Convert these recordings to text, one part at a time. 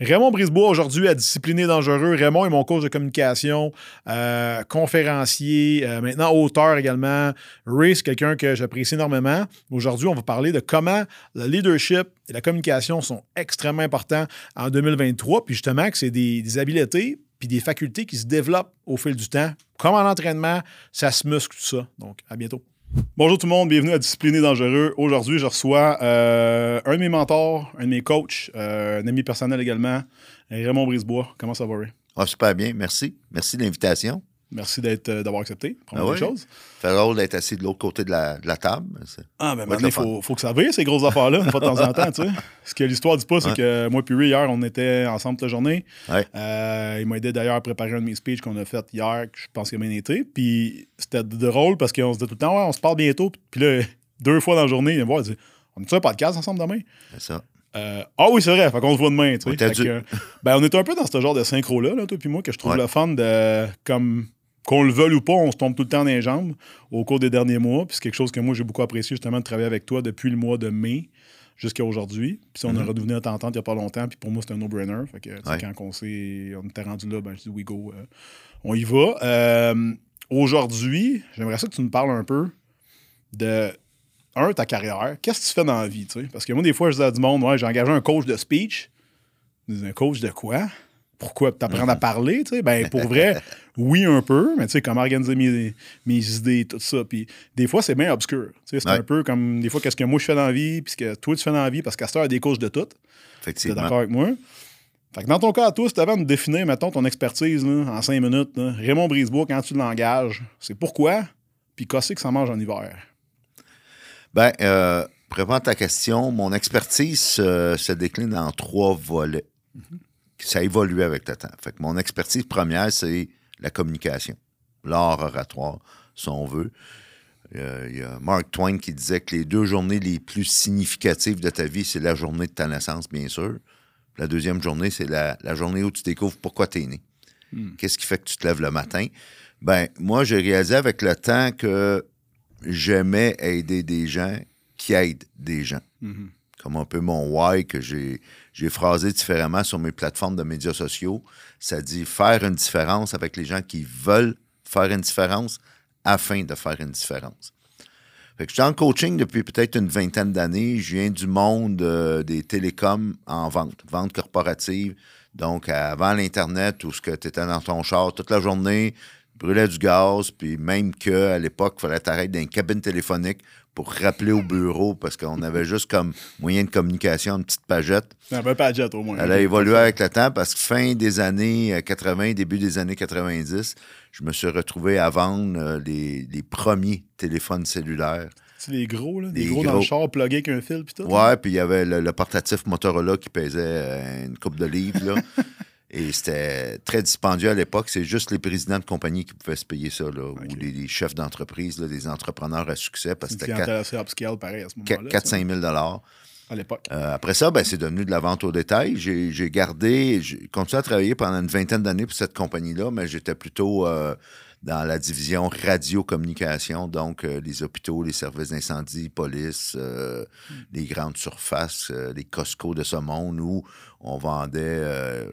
Raymond Brisebois, aujourd'hui, à Discipliné Dangereux. Raymond est mon coach de communication, euh, conférencier, euh, maintenant auteur également. Ray, quelqu'un que j'apprécie énormément. Aujourd'hui, on va parler de comment le leadership et la communication sont extrêmement importants en 2023. Puis justement, que c'est des, des habiletés puis des facultés qui se développent au fil du temps. Comme en entraînement, ça se muscle tout ça. Donc, à bientôt. Bonjour tout le monde, bienvenue à Discipliné Dangereux. Aujourd'hui, je reçois euh, un de mes mentors, un de mes coachs, euh, un ami personnel également, Raymond Brisebois. Comment ça va, Ray? Ah, super bien, merci. Merci de l'invitation. Merci euh, d'avoir accepté. Première Ah ouais? chose. Ça fait drôle d'être assis de l'autre côté de la, de la table. Ah, être maintenant, il faut, faut que ça vaille, ces grosses affaires-là, une fois de temps en temps, tu sais. Ce que l'histoire dit pas, c'est que moi et Ray, hier, on était ensemble toute la journée. Ouais. Euh, il m'a aidé d'ailleurs à préparer un de mes speeches qu'on a fait hier, que je pense qu'il a bien été. Puis c'était drôle parce qu'on se dit tout le temps, ouais, on se parle bientôt. Puis là, deux fois dans la journée, il me voir, il dit, on a-tu un podcast ensemble demain? C'est ça. Euh, ah oui, c'est vrai, fait qu'on se voit demain, tu sais. Fait que, ben, on est un peu dans ce genre de synchro-là, là, toi puis moi, que je trouve Ouais. le fun de, comme, qu'on le veuille ou pas, on se tombe tout le temps dans les jambes au cours des derniers mois. Puis c'est quelque chose que moi, j'ai beaucoup apprécié, justement, de travailler avec toi depuis le mois de mai jusqu'à aujourd'hui. Puis si on a Mhm. redevenu notre entente il n'y a pas longtemps, puis pour moi, c'est un no-brainer. Fait que, Ouais. quand on, s'est, on était rendu là, ben, je dis, we go, euh, on y va. Euh, aujourd'hui, j'aimerais ça que tu me parles un peu de un, ta carrière, qu'est-ce que tu fais dans la vie, tu sais? Parce que moi, des fois, je dis à du monde, ouais, j'ai engagé un coach de speech. Un coach de quoi? Pourquoi t'apprendre à parler, tu sais? Ben, pour vrai, oui, un peu, mais tu sais, comment organiser mes, mes idées, tout ça. Puis des fois, c'est bien obscur. Tu sais, c'est Ouais. un peu comme, des fois, qu'est-ce que moi je fais dans la vie, puis ce que toi tu fais dans la vie, parce qu'à cette heure, il y a des coachs de tout. Effectivement. d'accord avec moi? Fait que dans ton cas à toi, si tu avais à me définir, mettons, ton expertise là, en cinq minutes, là, Raymond Brisebois, quand tu l'engages, c'est pourquoi, puis qu'est-ce que ça mange en hiver? Ben, euh, pour répondre à ta question, mon expertise euh, se décline en trois volets. Ça évolue avec le temps. Fait que mon expertise première, c'est la communication, l'art oratoire, si on veut. Euh, Il y a Mark Twain qui disait que les deux journées les plus significatives de ta vie, c'est la journée de ta naissance, bien sûr. La deuxième journée, c'est la, la journée où tu découvres pourquoi tu es né. Qu'est-ce qui fait que tu te lèves le matin? Ben, moi, j'ai réalisé avec le temps que j'aimais aider des gens qui aident des gens. Comme un peu mon why que j'ai, j'ai phrasé différemment sur mes plateformes de médias sociaux. Ça dit faire une différence avec les gens qui veulent faire une différence afin de faire une différence. Je suis en coaching depuis peut-être une vingtaine d'années. Je viens du monde euh, des télécoms en vente, vente corporative. Donc, avant l'Internet, où tu étais dans ton char toute la journée, brûlais du gaz, puis même qu'à l'époque, il fallait t'arrêter dans une cabine téléphonique pour rappeler au bureau parce qu'on avait juste comme moyen de communication une petite pagette. Un peu Padgett au moins. Elle a évolué avec le temps parce que fin des années euh, 80, début des années 90, je me suis retrouvé à vendre euh, les, les premiers téléphones cellulaires. C'est les gros, là. Des Des gros, dans le char, plugués avec un fil, puis tout. Ouais, puis il y avait le, le portatif Motorola qui pesait euh, une coupe de livres. là. Et c'était très dispendieux à l'époque. C'est juste les présidents de compagnie qui pouvaient se payer ça, là, ou les, les chefs d'entreprise, là, des entrepreneurs à succès, parce que c'était assez upscale, pareil, à ce moment-là. 4-5 000 ça, À l'époque. Euh, après ça, ben, c'est devenu de la vente au détail. J'ai gardé, j'ai continué à travailler pendant une vingtaine d'années pour cette compagnie-là, mais j'étais plutôt euh, dans la division radio-communication, donc euh, les hôpitaux, les services d'incendie, police, euh, les grandes surfaces, euh, les Costco de ce monde où on vendait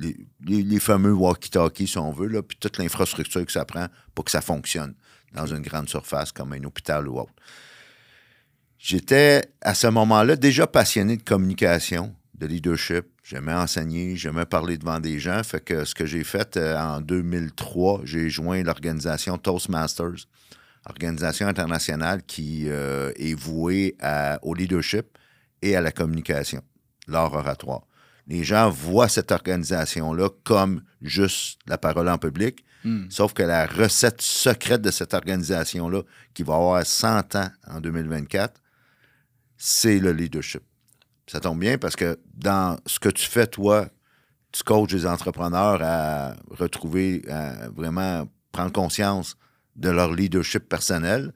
les, fameux walkie-talkies, si on veut, là, puis toute l'infrastructure que ça prend pour que ça fonctionne dans une grande surface comme un hôpital ou autre. J'étais à ce moment-là déjà passionné de communication, de leadership. J'aimais enseigner, j'aimais parler devant des gens. Fait que ce que j'ai fait euh, en 2003, j'ai joint l'organisation Toastmasters, organisation internationale qui euh, est vouée au leadership et à la communication, l'art oratoire. Les gens voient cette organisation-là comme juste la parole en public, sauf que la recette secrète de cette organisation-là, qui va avoir 100 ans en 2024, c'est le leadership. Ça tombe bien parce que dans ce que tu fais, toi, tu coaches des entrepreneurs à retrouver, à vraiment prendre conscience de leur leadership personnel.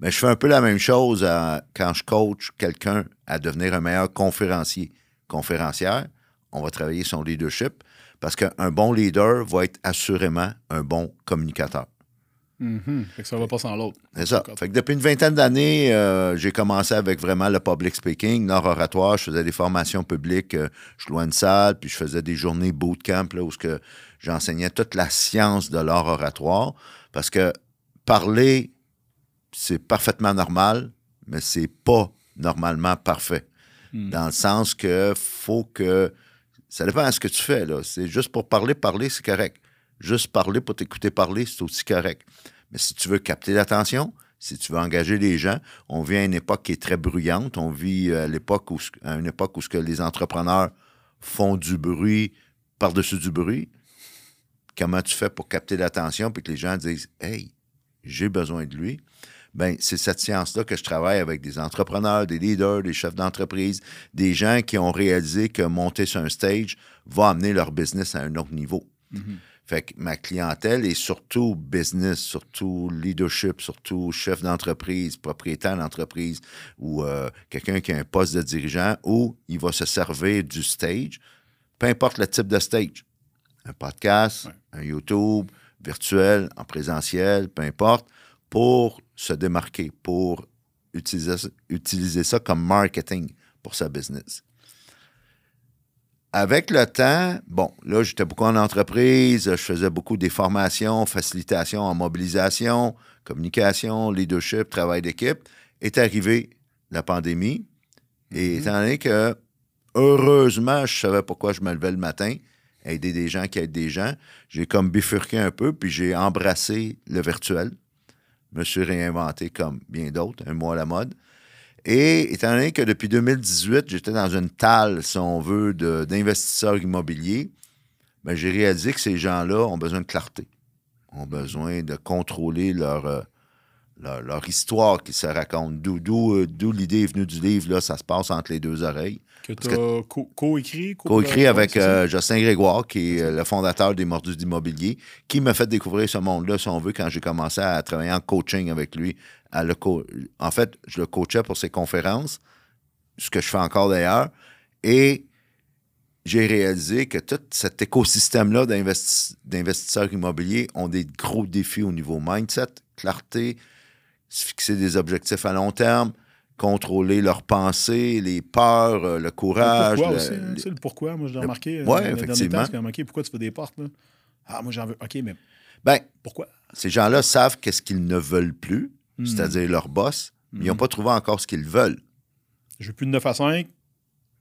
Mais je fais un peu la même chose euh, quand je coach quelqu'un à devenir un meilleur conférencier, conférencière. On va travailler son leadership parce qu'un bon leader va être assurément un bon communicateur. Fait que ça va pas sans l'autre. C'est ça. Fait que depuis une vingtaine d'années, euh, j'ai commencé avec vraiment le public speaking, nord oratoire. Je faisais des formations publiques. euh, je louais une salle, puis je faisais des journées bootcamp là, où j'enseignais toute la science de l'art oratoire. Parce que parler, c'est parfaitement normal, mais c'est pas normalement parfait. Hmm. Dans le sens que faut que. Ça dépend de ce que tu fais, là. C'est juste pour parler, parler, c'est correct. Juste parler pour t'écouter parler, c'est aussi correct. Mais si tu veux capter l'attention, si tu veux engager les gens, on vit à une époque qui est très bruyante. On vit à l'époque où, à une époque où les entrepreneurs font du bruit par-dessus du bruit. Comment tu fais pour capter l'attention puis que les gens disent Hey, j'ai besoin de lui? Ben, c'est cette science-là que je travaille avec des entrepreneurs, des leaders, des chefs d'entreprise, des gens qui ont réalisé que monter sur un stage va amener leur business à un autre niveau. Fait que ma clientèle est surtout business, surtout leadership, surtout chef d'entreprise, propriétaire d'entreprise ou euh, quelqu'un qui a un poste de dirigeant où il va se servir du stage, peu importe le type de stage. Un podcast, un YouTube, virtuel, en présentiel, peu importe, pour se démarquer, pour utiliser, utiliser ça comme marketing pour sa business. Avec le temps, bon, là, j'étais beaucoup en entreprise, je faisais beaucoup des formations, facilitation en mobilisation, communication, leadership, travail d'équipe. Est arrivée la pandémie. Et étant donné que, heureusement, je savais pourquoi je me levais le matin, aider des gens qui aident des gens, j'ai comme bifurqué un peu, puis j'ai embrassé le virtuel. Me suis réinventé comme bien d'autres, un mois à la mode. Et étant donné que depuis 2018, j'étais dans une talle, si on veut, d'investisseurs immobiliers, ben, j'ai réalisé que ces gens-là ont besoin de clarté, ont besoin de contrôler leur, euh, histoire qui se raconte. Euh, d'où l'idée est venue du livre, là, ça se passe entre les deux oreilles. Que tu as co- co-écrit. co- Co-écrit avec ça? euh, Justin Grégoire, qui est euh, le fondateur des Mordus d'immobilier, qui m'a fait découvrir ce monde-là, si on veut, quand j'ai commencé à travailler en coaching avec lui. à le co- en fait, je le coachais pour ses conférences, ce que je fais encore d'ailleurs, et j'ai réalisé que tout cet écosystème-là d'investi- d'investisseurs immobiliers ont des gros défis au niveau mindset, clarté, se fixer des objectifs à long terme, contrôler leurs pensées, les peurs, euh, le courage. Pourquoi le- aussi, hein, les- le pourquoi, moi je l'ai remarqué. euh, les derniers effectivement. temps, OK, pourquoi tu fais des portes, là? Ah, moi j'en veux. OK, mais Ben, pourquoi? ces gens-là savent qu'est-ce qu'ils ne veulent plus, Hmm. c'est-à-dire leur boss, mais ils n'ont Hmm. pas trouvé encore ce qu'ils veulent. Je veux plus de 9 à 5,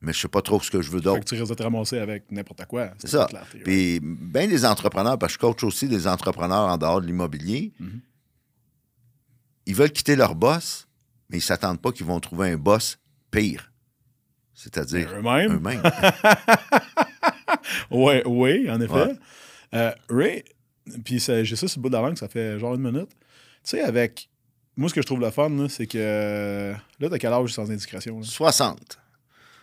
Mais je sais pas trop ce que je veux d'autre. tu risques de te ramasser avec n'importe quoi. C'est ça. right? Puis, bien des entrepreneurs, parce que je coach aussi des entrepreneurs en dehors de l'immobilier, Mhm. ils veulent quitter leur boss, mais ils ne s'attendent pas qu'ils vont trouver un boss pire. C'est-à-dire Eux-mêmes? oui, en effet. Ouais. Euh, Ray, puis j'ai ça sur le bout de la langue, ça fait genre une minute. Tu sais, avec. Moi, ce que je trouve le fun, c'est que. Là, t'as quel âge sans indiscrétion? là? 60,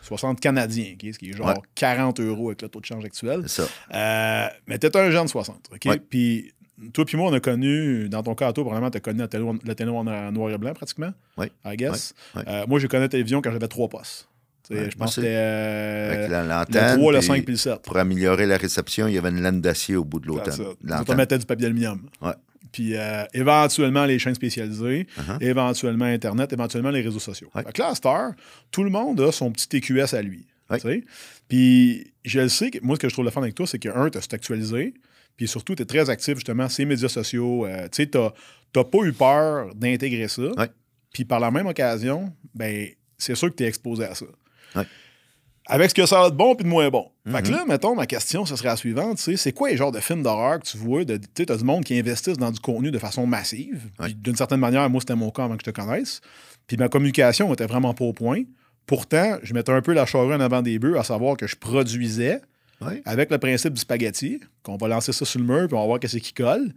60 Canadiens, ce qui est genre Ouais. 40 euros avec le taux de change actuel. c'est ça. Euh, mais t'es un jeune de 60, OK? Puis toi puis moi, on a connu, dans ton cas à toi, probablement, t'as connu la télé, en noir et blanc, pratiquement. Ouais. I guess. Euh, moi, j'ai connu la télévision quand j'avais trois postes. Tu Ouais, je pense que c'était euh, le l'antenne. 3, le puis 5 puis le 7. Pour améliorer la réception, il y avait une laine d'acier au bout de l'automne. on mettait du papier aluminium. Ouais. Puis euh, éventuellement, les chaînes spécialisées, Uh-huh. éventuellement Internet, éventuellement les réseaux sociaux. Ouais. Là, à tout le monde a son petit TQS à lui. Tu. Puis je le sais, que, moi, ce que je trouve le fun avec toi, c'est que, un, tu as actualisé, puis surtout, tu es très actif, justement, ces médias sociaux. Euh, tu sais, tu n'as pas eu peur d'intégrer ça. Ouais. Puis par la même occasion, ben c'est sûr que tu es exposé à ça. Ouais. Avec ce que ça a de bon puis de moins bon. Fait que là, mettons, ma question, ce serait la suivante. tu sais, C'est quoi les genres de films d'horreur que tu vois? Tu sais, as du monde qui investissent dans du contenu de façon massive? Ouais. Puis D'une certaine manière, moi, c'était mon cas avant que je te connaisse. Puis ma communication était vraiment pas au point. Pourtant, je mettais un peu la charrue en avant des bœufs, à savoir que je produisais Ouais. avec le principe du spaghetti, qu'on va lancer ça sur le mur, puis on va voir qu'est-ce qui colle,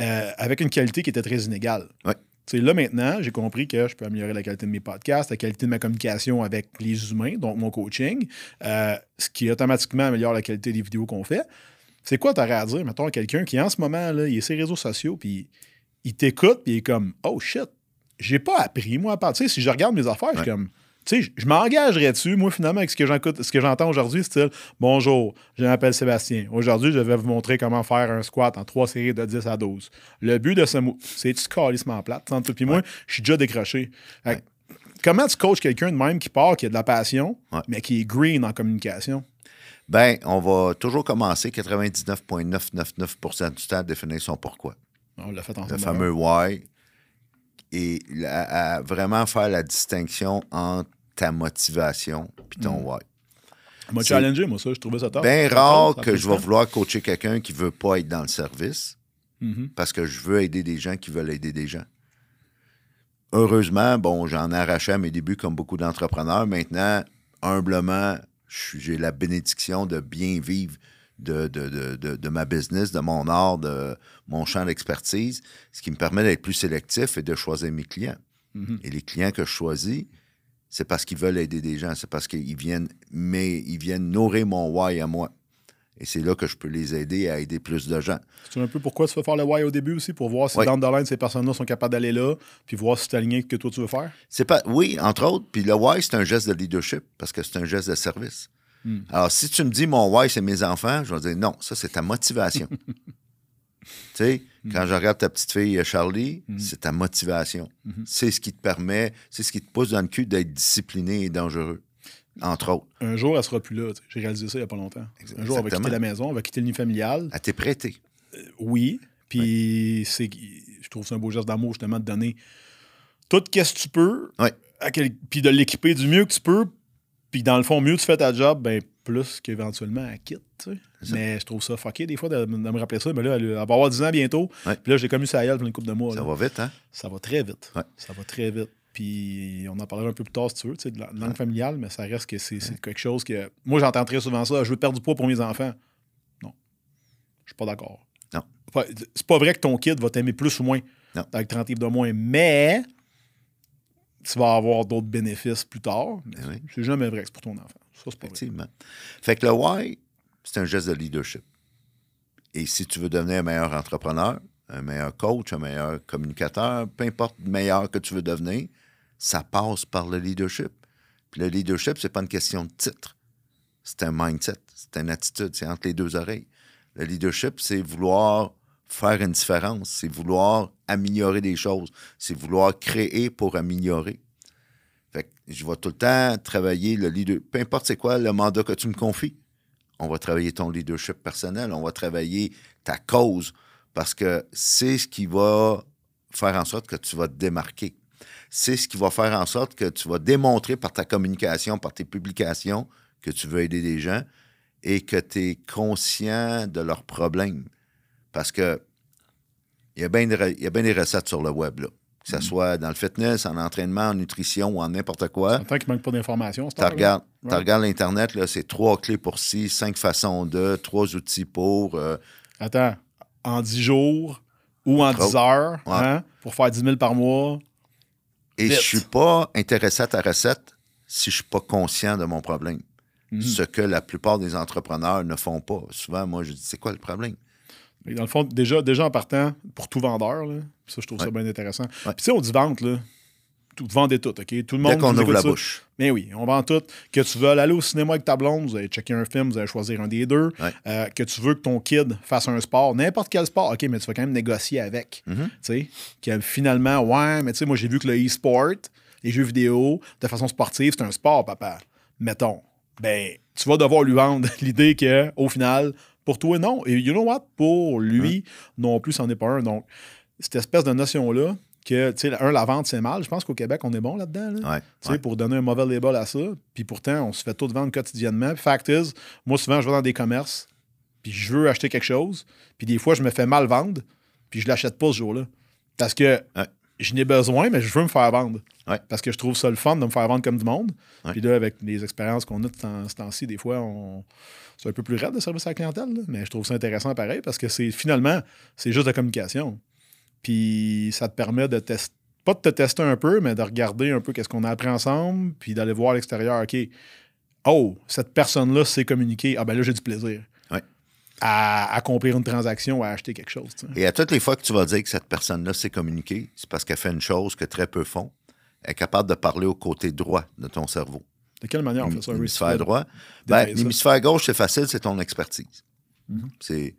euh, avec une qualité qui était très inégale. Ouais. Là, maintenant, j'ai compris que je peux améliorer la qualité de mes podcasts, la qualité de ma communication avec les humains, donc mon coaching, euh, ce qui automatiquement améliore la qualité des vidéos qu'on fait. C'est quoi t'aurais à dire, mettons, à quelqu'un qui, en ce moment, là, il est sur les réseaux sociaux, puis il t'écoute, puis il est comme « Oh shit, j'ai pas appris, moi, à part... » Tu sais, si je regarde mes affaires, je suis comme Tu sais, je m'engagerais dessus, moi, finalement, avec ce que j'écoute, ce que j'entends aujourd'hui, c'est Bonjour, je m'appelle Sébastien. Aujourd'hui, je vais vous montrer comment faire un squat en trois séries de 10 à 12. Le but de ce mot, c'est tu calissement plate. Entre puis moi, je suis déjà décroché. Comment tu coaches quelqu'un de même qui part, qui a de la passion, mais qui est green en communication? Ben, on va toujours commencer 99,999% du temps à définir son pourquoi. On l'a fait ensemble. Le fameux why. Et à, vraiment faire la distinction entre ta motivation et ton mm. why. m'a challengé, moi, ça. Je trouvais ça top. bien rare que je vais vouloir coacher quelqu'un qui ne veut pas être dans le service mm-hmm. parce que je veux aider des gens qui veulent aider des gens. Heureusement, bon, j'en ai arraché à mes débuts comme beaucoup d'entrepreneurs. Maintenant, humblement, j'ai la bénédiction de bien vivre de, de, ma business, de mon art, de mon champ d'expertise, ce qui me permet d'être plus sélectif et de choisir mes clients. Mm-hmm. Et les clients que je choisis, c'est parce qu'ils veulent aider des gens, c'est parce qu'ils viennent, mais ils viennent nourrir mon why à moi. Et c'est là que je peux les aider à aider plus de gens. C'est un peu pourquoi tu veux faire le why au début aussi, pour voir si dans le line, ces personnes-là sont capables d'aller là, puis voir si c'est aligné que toi tu veux faire? C'est pas. Oui, entre autres. Puis le why, c'est un geste de leadership parce que c'est un geste de service. Hmm. Alors, si tu me dis mon why, c'est mes enfants, je vais dire non, ça, c'est ta motivation. tu sais, hmm. quand je regarde ta petite fille euh, Charlie, hmm. c'est ta motivation. C'est ce qui te permet, c'est ce qui te pousse dans le cul d'être discipliné et dangereux entre autres. Un jour, elle sera plus là. J'ai réalisé ça il n'y a pas longtemps. Un jour, elle va quitter la maison, elle va quitter le nid familial. Elle t'est prêtée. Euh, oui. Puis c'est, je trouve ça un beau geste d'amour, justement, de donner tout ce que tu peux. Puis de l'équiper du mieux que tu peux. Puis dans le fond, mieux tu fais ta job, ben plus qu'éventuellement elle quitte. Mais je trouve ça fucké des fois de, me rappeler ça. Mais là, elle, va avoir 10 ans bientôt. Puis là, j'ai commis ça à elle pour une couple de mois. Ça va vite, hein? Ça va très vite. Ça va très vite. Puis on en parlera un peu plus tard si tu veux, de la langue familiale, mais ça reste que c'est quelque chose que. Moi, j'entends très souvent ça. Je veux perdre du poids pour mes enfants. Non. Je suis pas d'accord. Non. C'est pas vrai que ton kid va t'aimer plus ou moins avec 30 livres de moins, mais tu vas avoir d'autres bénéfices plus tard. Ben c'est jamais vrai que c'est pour ton enfant. Ça, c'est pas Effectivement. Fait que le why, c'est un geste de leadership. Et si tu veux devenir un meilleur entrepreneur, un meilleur coach, un meilleur communicateur, peu importe meilleur que tu veux devenir, ça passe par le leadership. Puis le leadership, c'est pas une question de titre. C'est un mindset, c'est une attitude, c'est entre les deux oreilles. Le leadership, c'est vouloir faire une différence, c'est vouloir améliorer des choses, c'est vouloir créer pour améliorer. Fait que je vais tout le temps travailler le leader, peu importe c'est quoi le mandat que tu me confies. On va travailler ton leadership personnel, on va travailler ta cause parce que c'est ce qui va faire en sorte que tu vas te démarquer c'est ce qui va faire en sorte que tu vas démontrer par ta communication, par tes publications, que tu veux aider des gens et que tu es conscient de leurs problèmes. Parce que il y, a bien des recettes sur le web, là. que ce mm. soit dans le fitness, en entraînement, en nutrition ou en n'importe quoi. Tant qu'il manque pas d'informations. Tu regardes, l'Internet, c'est trois clés pour ci, cinq façons de, trois outils pour. Euh, Attends, en dix jours ou en dix heures, hein, pour faire 10 000 par mois, et je suis pas intéressé à ta recette si je suis pas conscient de mon problème. Mhm. Ce que la plupart des entrepreneurs ne font pas. Souvent, moi, je dis, c'est quoi le problème? Mais dans le fond, déjà, déjà en partant, pour tout vendeur, ça, je trouve ça bien intéressant. Puis, tu sais, on dit vente, là tout, vendez tout, OK? Tout le monde. Dès qu'on ouvre la bouche. Mais oui, on vend tout. Que tu veux aller au cinéma avec ta blonde, vous allez checker un film, vous allez choisir un des deux. Euh, que tu veux que ton kid fasse un sport, n'importe quel sport, OK, mais tu vas quand même négocier avec. Mm-hmm. Tu sais, finalement, ouais, mais tu sais, moi, j'ai vu que le e-sport, les jeux vidéo, de façon sportive, c'est un sport, papa. Mettons. Ben, tu vas devoir lui vendre l'idée que, au final, pour toi, non. Et you know what? Pour lui, non plus, c'en est pas un. Donc, cette espèce de notion-là, que, tu sais, un, la vente, c'est mal. Je pense qu'au Québec, on est bon là-dedans. Là, Pour donner un mauvais label à ça. Puis pourtant, on se fait tout vendre quotidiennement. Fact is, moi, souvent, je vais dans des commerces, puis je veux acheter quelque chose, puis des fois, je me fais mal vendre, puis je l'achète pas ce jour-là. Parce que je n'ai besoin, mais je veux me faire vendre. Parce que je trouve ça le fun de me faire vendre comme du monde. Puis là, avec les expériences qu'on a de ce temps-ci, des fois, on... c'est un peu plus raide de service à la clientèle, mais je trouve ça intéressant pareil parce que c'est finalement, c'est juste la communication. Puis ça te permet de tester, pas de te tester un peu, mais de regarder un peu qu'est-ce qu'on a appris ensemble, puis d'aller voir à l'extérieur, OK, oh, cette personne-là sait communiquer, ah ben là, j'ai du plaisir. À accomplir une transaction ou à acheter quelque chose. Et à toutes les fois que tu vas dire que cette personne-là sait communiquer, c'est parce qu'elle fait une chose que très peu font. est capable de parler au côté droit de ton cerveau. De quelle manière on fait ça? L'hémisphère droit? Ben, l'hémisphère gauche, c'est facile, c'est ton expertise. Mm-hmm.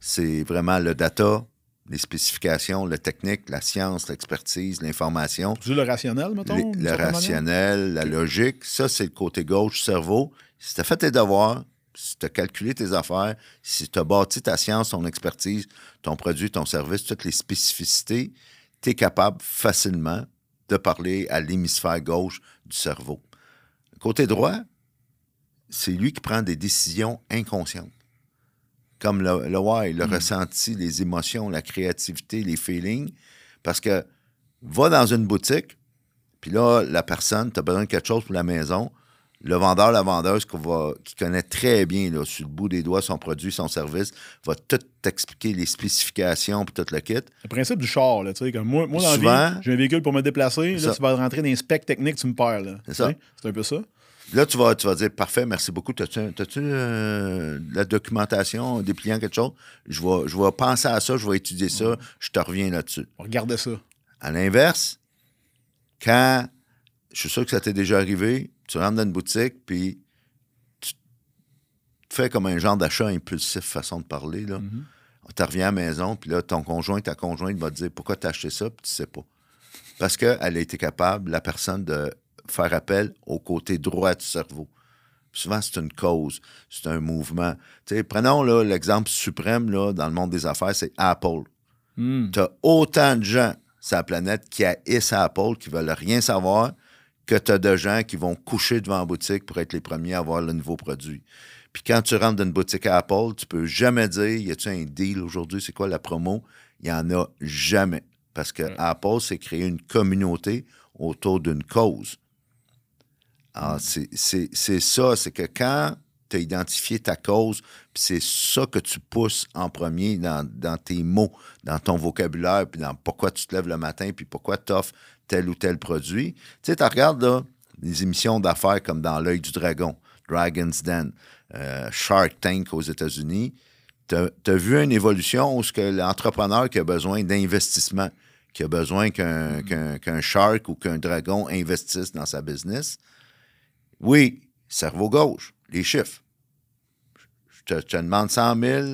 C'est vraiment le data, les spécifications, la technique, la science, l'expertise, l'information. Tu le rationnel, mettons? Le, rationnel, la logique. Ça, c'est le côté gauche cerveau. Si tu as fait tes devoirs, si tu as calculé tes affaires, si tu as bâti ta science, ton expertise, ton produit, ton service, toutes les spécificités, tu es capable facilement de parler à l'hémisphère gauche du cerveau. Côté droit, c'est lui qui prend des décisions inconscientes. Comme le, le why, le hmm. ressenti, les émotions, la créativité, les feelings. Parce que va dans une boutique, puis là, la personne, tu as besoin de quelque chose pour la maison, le vendeur, la vendeuse qui, connaît très bien, là, sur le bout des doigts, son produit, son service, va tout t'expliquer les spécifications puis tout le kit. Le principe du char, là, tu sais, comme moi, moi dans la vie, j'ai un véhicule pour me déplacer, là, tu vas rentrer dans les specs techniques, tu me perds, C'est ça. C'est un peu ça. Là, tu vas, tu vas dire, parfait, merci beaucoup. T'as-tu euh, la documentation, des clients, quelque chose? Je vais, je vais penser à ça, je vais étudier ça, je te reviens là-dessus. Regardez ça. À l'inverse, quand, je suis sûr que ça t'est déjà arrivé, tu rentres dans une boutique, puis tu fais comme un genre d'achat impulsif, façon de parler. Là. Mm-hmm. Tu reviens à la maison, puis là, ton conjoint, ta conjointe va te dire pourquoi tu as acheté ça, puis tu sais pas. Parce qu'elle a été capable, la personne, de faire appel au côté droit du cerveau. souvent, c'est une cause, c'est un mouvement. prenons l'exemple suprême là, dans le monde des affaires, c'est Apple. Mm. Tu as autant de gens sur la planète qui haïssent Apple, qui veulent rien savoir, que tu as de gens qui vont coucher devant la boutique pour être les premiers à avoir le nouveau produit. Puis quand tu rentres dans une boutique à Apple, tu peux jamais dire y a-t-il un deal aujourd'hui, c'est quoi la promo? Il n'y en a jamais. Parce que Apple, c'est créer une communauté autour d'une cause. Alors, mm. c'est ça, c'est que quand tu as identifié ta cause, puis c'est ça que tu pousses en premier dans, dans, tes mots, dans ton vocabulaire, puis dans pourquoi tu te lèves le matin, puis pourquoi tu offres tel ou tel produit. Tu sais, tu regardes là, des émissions d'affaires comme dans L'œil du dragon, Dragon's Den, euh, Shark Tank aux États-Unis. Tu as, vu une évolution où l'entrepreneur qui a besoin d'investissement, qui a besoin qu'un shark ou qu'un dragon investisse dans sa business, oui, cerveau gauche, les chiffres. Je te, je te demande 100 000,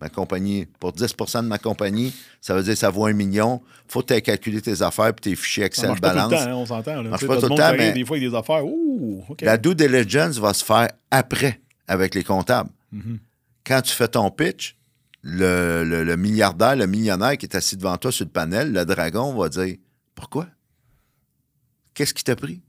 ma compagnie, pour 10% de ma compagnie, ça veut dire que ça vaut un million. faut que tu aies calculé tes affaires et tes fichiers Excel ça balance. Pas tout le temps, hein, on s'entend. marche pas tout le temps, mais des fois, il y a des affaires. Ouh, La due diligence va se faire après avec les comptables. Mm-hmm. Quand tu fais ton pitch, le, le, milliardaire, le millionnaire qui est assis devant toi sur le panel, le dragon va dire Pourquoi? Qu'est-ce qui t'a pris?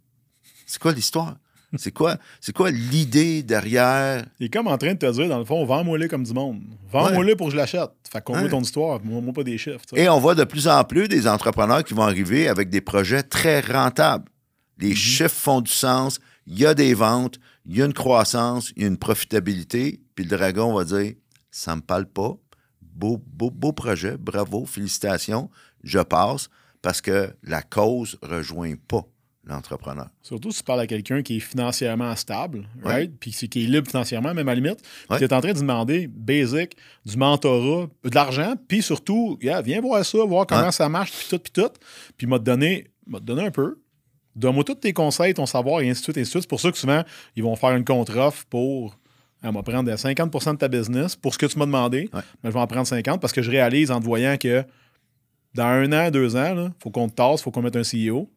C'est quoi l'histoire? C'est quoi, c'est quoi l'idée derrière? Il est comme en train de te dire, dans le fond, vends-moi-le comme du monde. Vends-moi-le pour que je l'achète. Fait qu'on ouais. ton histoire, moi, pas des chiffres. Et on voit de plus en plus des entrepreneurs qui vont arriver avec des projets très rentables. Les mm-hmm. chiffres font du sens, il y a des ventes, il y a une croissance, il y a une profitabilité. Puis le dragon va dire, ça me parle pas. Beau, beau, beau projet, bravo, félicitations, je passe parce que la cause rejoint pas l'entrepreneur. Surtout si tu parles à quelqu'un qui est financièrement stable, right? Puis qui est libre financièrement, même à la limite. Tu es en train de demander basic, du mentorat, de l'argent, puis surtout, viens voir ça, voir comment ça marche, puis tout, puis tout. Puis m'a donné, m'a donné un peu. Donne-moi tous tes conseils, ton savoir, et ainsi de suite, ainsi de suite. C'est pour ça que souvent, ils vont faire une contre-offre pour. Elle va prendre 50% de ta business pour ce que tu m'as demandé. Mais je vais en prendre 50 parce que je réalise en te voyant que dans un an, deux ans, il faut qu'on te tasse, il faut qu'on mette un CEO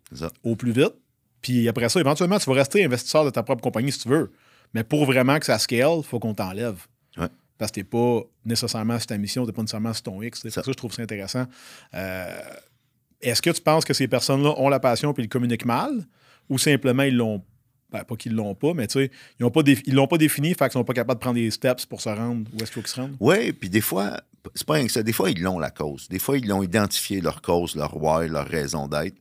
au plus vite. Puis après ça, éventuellement, tu vas rester investisseur de ta propre compagnie si tu veux. Mais pour vraiment que ça scale, il faut qu'on t'enlève. Parce que tu n'es pas nécessairement sur ta mission, tu n'es pas nécessairement sur ton X. C'est ça que je trouve ça intéressant. Euh, est-ce que tu penses que ces personnes-là ont la passion puis ils communiquent mal? Ou simplement ils l'ont ben, pas qu'ils l'ont pas, mais tu sais, ils l'ont pas, l'ont pas défini, fait qu'ils sont pas capables de prendre des steps pour se rendre où est-ce qu'il faut qu'ils se rendent. Oui, puis des fois, c'est pas rien que ça. Des fois, ils l'ont la cause. Des fois, ils l'ont identifié, leur cause, leur why, leur raison d'être.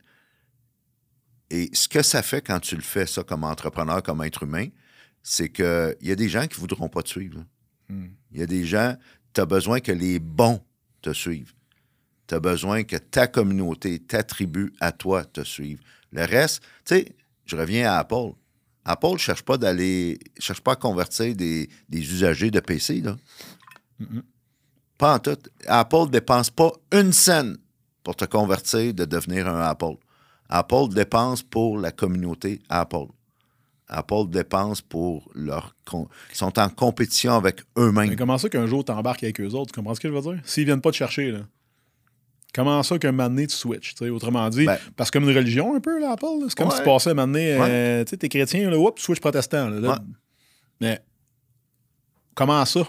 Et ce que ça fait quand tu le fais, ça, comme entrepreneur, comme être humain, c'est qu'il y a des gens qui ne voudront pas te suivre. Hmm. Il y a des gens, tu as besoin que les bons te suivent. Tu as besoin que ta communauté, ta tribu à toi te suive. Le reste, tu sais, je reviens à Apple. Apple ne cherche pas d'aller, cherche pas à convertir des, usagers de PC. Là. Pas en tout. Apple ne dépense pas une scène pour te convertir de devenir un Apple. Apple dépense pour la communauté Apple. Apple dépense pour leur. Ils sont en compétition avec eux-mêmes. Mais comment ça qu'un jour tu embarques avec eux autres? Tu comprends ce que je veux dire? S'ils viennent pas te chercher, là. Comment ça qu'un moment donné, tu switches? Autrement dit, Ben- parce que comme une religion, un peu, là, Apple. C'est comme Ouais. si tu passais un moment donné, euh, tu sais, t'es chrétien, là, oups, switch protestant. là, là. Ouais. Mais comment ça?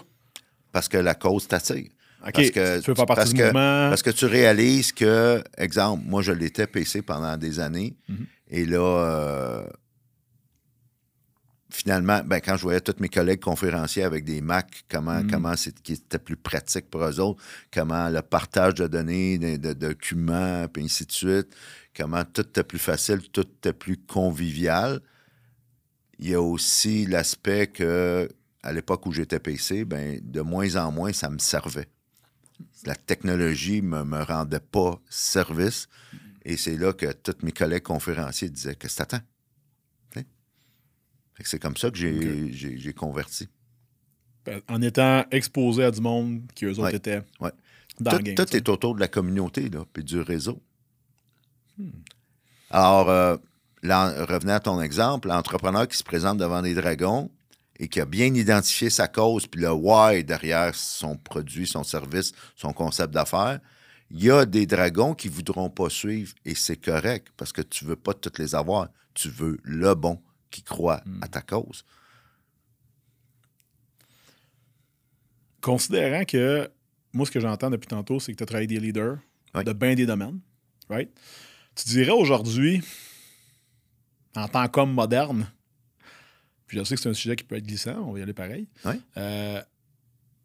Parce que la cause t'attire. OK, Parce que, tu veux faire partie parce du que- mouvement. Parce que tu réalises que, exemple, moi, je l'étais PC pendant des années. Mhm. Et là, euh, finalement, ben, quand je voyais tous mes collègues conférenciers avec des Mac, comment, Mhm. comment c'est- qui était plus pratique pour eux autres, comment le partage de données, de, de documents, puis ainsi de suite, comment tout était plus facile, tout était plus convivial. Il y a aussi l'aspect que, à l'époque où j'étais PC, ben, de moins en moins, ça me servait. La technologie ne me, me rendait pas service. Et c'est là que tous mes collègues conférenciers disaient que c'est attends. C'est comme ça que j'ai converti. En étant exposé à du monde qui eux autres Ouais. étaient Ouais. dans tout le game. tout tu sais. est autour de la communauté, là, puis du réseau. Hmm. Alors, euh, revenez à ton exemple, l'entrepreneur qui se présente devant des dragons et qui a bien identifié sa cause, puis le why derrière son produit, son service, son concept d'affaires, il y a des dragons qui ne voudront pas suivre et c'est correct parce que tu ne veux pas toutes les avoir. Tu veux le bon qui croit Hmm. à ta cause. Considérant que moi, ce que j'entends depuis tantôt, c'est que tu as travaillé des leaders Oui. de bien des domaines, right? Tu dirais aujourd'hui, en tant qu'homme moderne, puis je sais que c'est un sujet qui peut être glissant, on va y aller pareil. Oui. euh,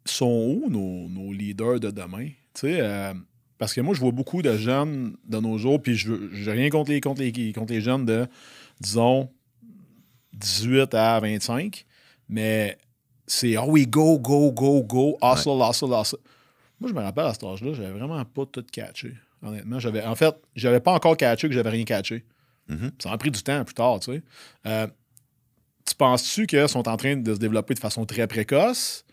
sont où nos, nos leaders de demain? Tu sais, euh, parce que moi, je vois beaucoup de jeunes de nos jours, puis je n'ai rien contre les, contre, les, contre les jeunes de, disons, 18 à 25, mais c'est oh oui, go, go, go, go, hustle, hustle, hustle. Moi, je me rappelle à cet âge-là, j'avais vraiment pas tout catché. Honnêtement, j'avais. En fait, j'avais pas encore catché que j'avais rien catché. Mhm. Ça a pris du temps plus tard, tu sais. Euh, tu penses-tu qu'ils sont en train de se développer de façon très précoce?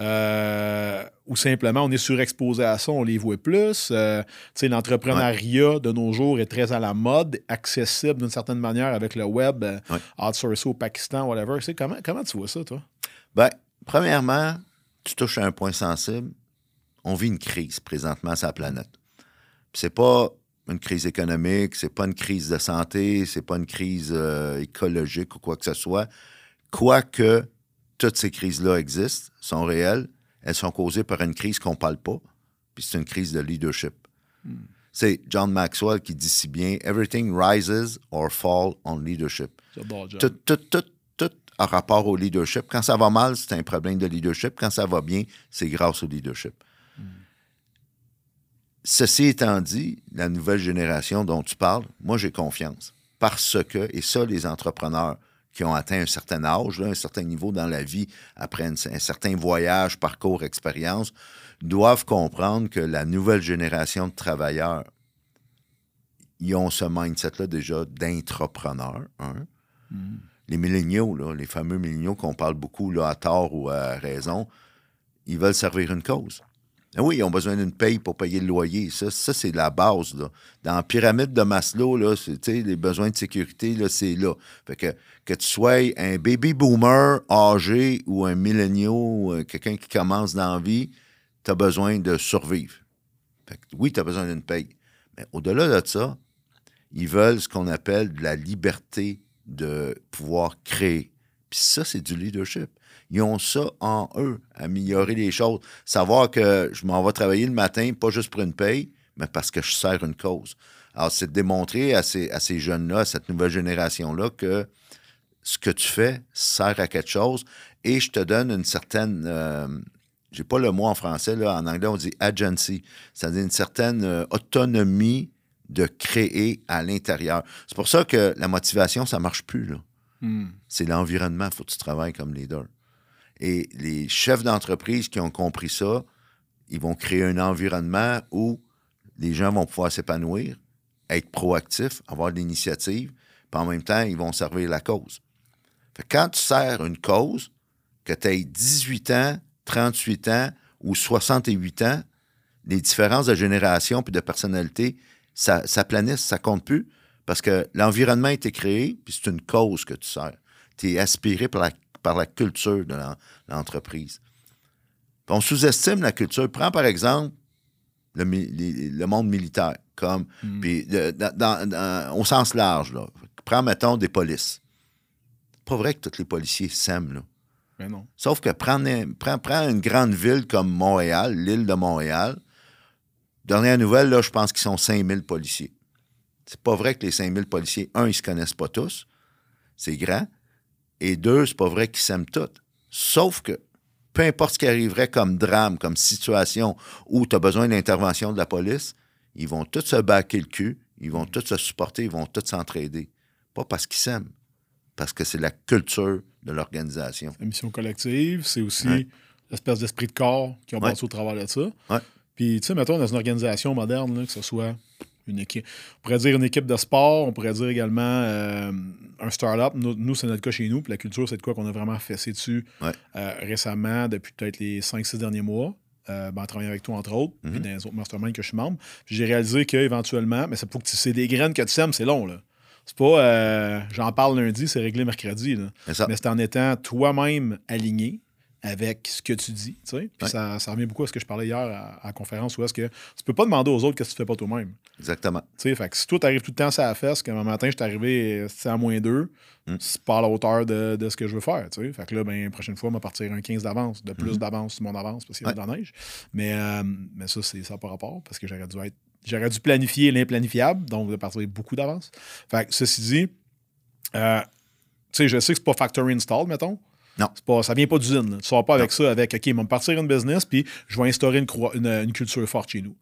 Euh, ou simplement on est surexposé à ça, on les voit plus. Euh, L'entrepreneuriat de nos jours est très à la mode, accessible d'une certaine manière avec le web, euh, Ouais. outsourcé au Pakistan, whatever. Comment, comment tu vois ça, toi? Ben, premièrement, tu touches à un point sensible. On vit une crise présentement sur la planète. C'est pas une crise économique, c'est pas une crise de santé, c'est pas une crise euh, écologique ou quoi que ce soit. Quoique toutes ces crises-là existent, sont réelles, elles sont causées par une crise qu'on parle pas, puis c'est une crise de leadership. C'est John Maxwell qui dit si bien Everything rises or falls on leadership tout, tout, tout, tout a rapport au leadership. Quand ça va mal, c'est un problème de leadership. Quand ça va bien, c'est grâce au leadership. Ceci étant dit, la nouvelle génération dont tu parles, moi, j'ai confiance. Parce que, et ça, les entrepreneurs qui ont atteint un certain âge, là, un certain niveau dans la vie, après une- un certain voyage, parcours, expérience, doivent comprendre que la nouvelle génération de travailleurs, ils ont ce mindset-là déjà d'entrepreneur, hein. Les milléniaux, là, les fameux milléniaux qu'on parle beaucoup là, à tort ou à raison, ils veulent servir une cause. Ah oui, ils ont besoin d'une paye pour payer le loyer. Ça, ça c'est la base. Là. Dans la pyramide de Maslow, là, les besoins de sécurité, c'est là. Fait que, que tu sois un baby boomer âgé ou un milléniaux, euh, quelqu'un qui commence dans la vie, tu as besoin de survivre. Fait que, oui, tu as besoin d'une paye. Mais au-delà de ça, ils veulent ce qu'on appelle de la liberté de pouvoir créer. Puis ça, c'est du leadership. Ils ont ça en eux, améliorer les choses. Savoir que je m'en vais travailler le matin, pas juste pour une paye, mais parce que je sers une cause. Alors, c'est de démontrer à ces, à ces jeunes-là, à cette nouvelle génération-là, que ce que tu fais sert à quelque chose et je te donne une certaine. euh, j'ai pas le mot en français, là, en anglais, on dit agency, c'est-à-dire une certaine euh, autonomie de créer à l'intérieur. C'est pour ça que la motivation, ça marche plus. Là. Hmm. C'est l'environnement, il faut que tu travailles comme leader. Et les chefs d'entreprise qui ont compris ça, ils vont créer un environnement où les gens vont pouvoir s'épanouir, être proactifs, avoir de l'initiative, puis en même temps, ils vont servir la cause. Quand tu sers une cause, que tu aies 18 ans, 38 ans ou 68 ans, les différences de génération puis de personnalité, ça, ça planisse, ça compte plus. Parce que l'environnement a été créé, puis c'est une cause que tu sers. Tu es aspiré par la, par la culture de l'en- l'entreprise. Puis On sous-estime la culture. Prends par exemple le, mi- les- le monde militaire, comme, puis dans- dans- dans- au sens large. Là. Prends, mettons, des polices. Pas vrai que tous les policiers s'aiment. Là. Mais non. Sauf que prends, prends, prends une grande ville comme Montréal, l'île de Montréal. Dernière nouvelle, là, je pense qu'ils sont 5000 policiers. C'est pas vrai que les 5000 policiers, un, ils se connaissent pas tous. C'est grand. Et deux, c'est pas vrai qu'ils s'aiment tous. Sauf que, peu importe ce qui arriverait comme drame, comme situation où tu as besoin d'intervention de la police, ils vont tous se baquer le cul, ils vont tous se supporter, ils vont tous s'entraider. Pas parce qu'ils s'aiment, parce que c'est la culture de l'organisation. La mission collective, c'est aussi l'espèce d'esprit de corps qui ont Ouais. passé au travers de ça. Ouais. Puis, tu sais, mettons, dans une organisation moderne, là, que ce soit une équipe, on pourrait dire une équipe de sport, on pourrait dire également euh, un start-up. Nous, nous, c'est notre cas chez nous. Puis la culture, c'est de quoi qu'on a vraiment fessé dessus Ouais. euh, récemment, depuis peut-être les 5-6 derniers mois. Euh, ben, en travaillant avec toi, entre autres, puis Mhm. dans les autres masterminds que je suis membre. J'ai réalisé qu'éventuellement, mais c'est pour que tu- c'est des graines que tu sèmes, c'est long. là. C'est pas euh, j'en parle lundi, c'est réglé mercredi. Là. Mais c'est en étant toi-même aligné avec ce que tu dis. tu sais. Puis Ouais. ça, ça revient beaucoup à ce que je parlais hier à, à la conférence où est-ce que tu peux pas demander aux autres qu'est-ce que tu fais pas toi-même. Exactement. Tu sais, fait que si toi, t'arrives tout le temps sur la fesse, qu'un matin, je suis arrivé à moins deux, Mm. c'est pas à la hauteur de, de ce que je veux faire. Tu sais. Fait que là, ben, prochaine fois, on va partir un 15 d'avance, de plus Mhm. d'avance sur mon avance parce qu'il y a Ouais. de la neige. Mais, euh, mais ça, c'est ça par rapport parce que j'aurais dû être. J'aurais dû planifier l'implanifiable, donc de partir beaucoup d'avance. Fait que ceci dit, euh, tu sais, je sais que c'est pas factory installed, mettons. Non. Pas, ça vient pas d'usine. Tu sors pas avec ça, avec OK, ils vont me partir une business, puis je vais instaurer une, croi- une, une culture forte chez nous.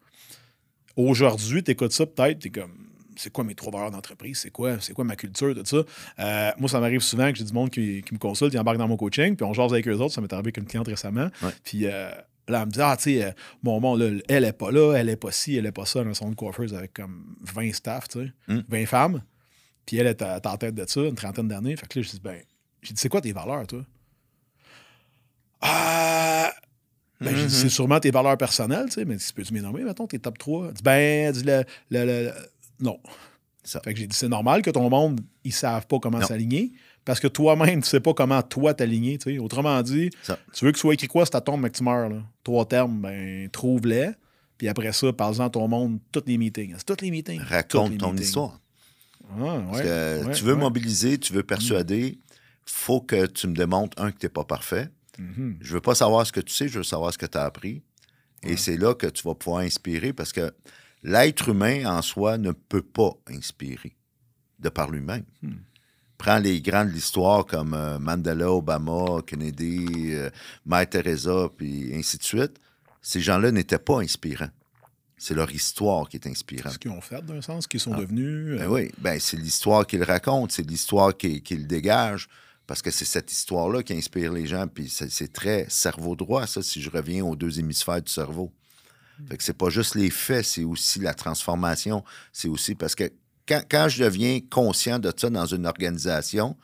Aujourd'hui, tu écoutes ça, peut-être, tu es comme c'est quoi mes trois valeurs d'entreprise, c'est quoi, c'est quoi ma culture, tout ça? Euh, moi, ça m'arrive souvent que j'ai du monde qui, qui me consulte, qui embarque dans mon coaching, puis on jase avec eux autres. Ça m'est arrivé avec une cliente récemment. Ouais. Puis euh, là, elle me dit Ah, tu sais, euh, bon, bon, là, elle est pas là, elle est pas ci, elle est pas ça, dans un salon de coiffeuse avec comme 20 staff, tu sais, Mm. 20 femmes. Puis elle est à, en tête de ça, une trentaine d'années. Fait que là, je dis Ben, j'ai dit C'est quoi tes valeurs, toi Ah. Ben, Mhm. c'est sûrement tes valeurs personnelles, tu sais, mais tu peux-tu m'énommer, mettons, tes top 3? Elle dit, ben, dit, le, le- le- le- non. Ça. Fait que j'ai dit, c'est normal que ton monde, ils savent pas comment s'aligner, parce que toi-même, tu sais pas comment toi t'aligner, tu sais. Autrement dit, Ça. tu veux que soit écrit quoi sur ta tombe, mais que tu meurs, là? Trois termes, ben, trouve-les, puis après ça, parle-en à ton monde, tous les meetings. C'est tous les meetings. Raconte les ton meetings. histoire. Ah, ouais, Parce que ouais, tu veux ouais. mobiliser, tu veux persuader, faut que tu me démontres, un, que tu n'es pas parfait. Mhm. Je veux pas savoir ce que tu sais, je veux savoir ce que tu as appris. Et c'est là que tu vas pouvoir inspirer parce que l'être humain en soi ne peut pas inspirer de par lui-même. Hmm. Prends les grands de l'histoire comme euh, Mandela, Obama, Kennedy, euh, Mère Teresa, puis ainsi de suite. Ces gens-là n'étaient pas inspirants. C'est leur histoire qui est inspirante. Ce qu'ils ont fait, d'un sens, ce qu'ils sont Ah. devenus. Ben euh, oui, ben c'est l'histoire qu'ils racontent, c'est l'histoire qu'ils qu'ils dégagent, parce que c'est cette histoire-là qui inspire les gens, puis c'est très cerveau droit, ça, si je reviens aux deux hémisphères du cerveau. Fait que c'est pas juste les faits, c'est aussi la transformation, c'est aussi parce que quand, quand je deviens conscient de ça dans une organisation,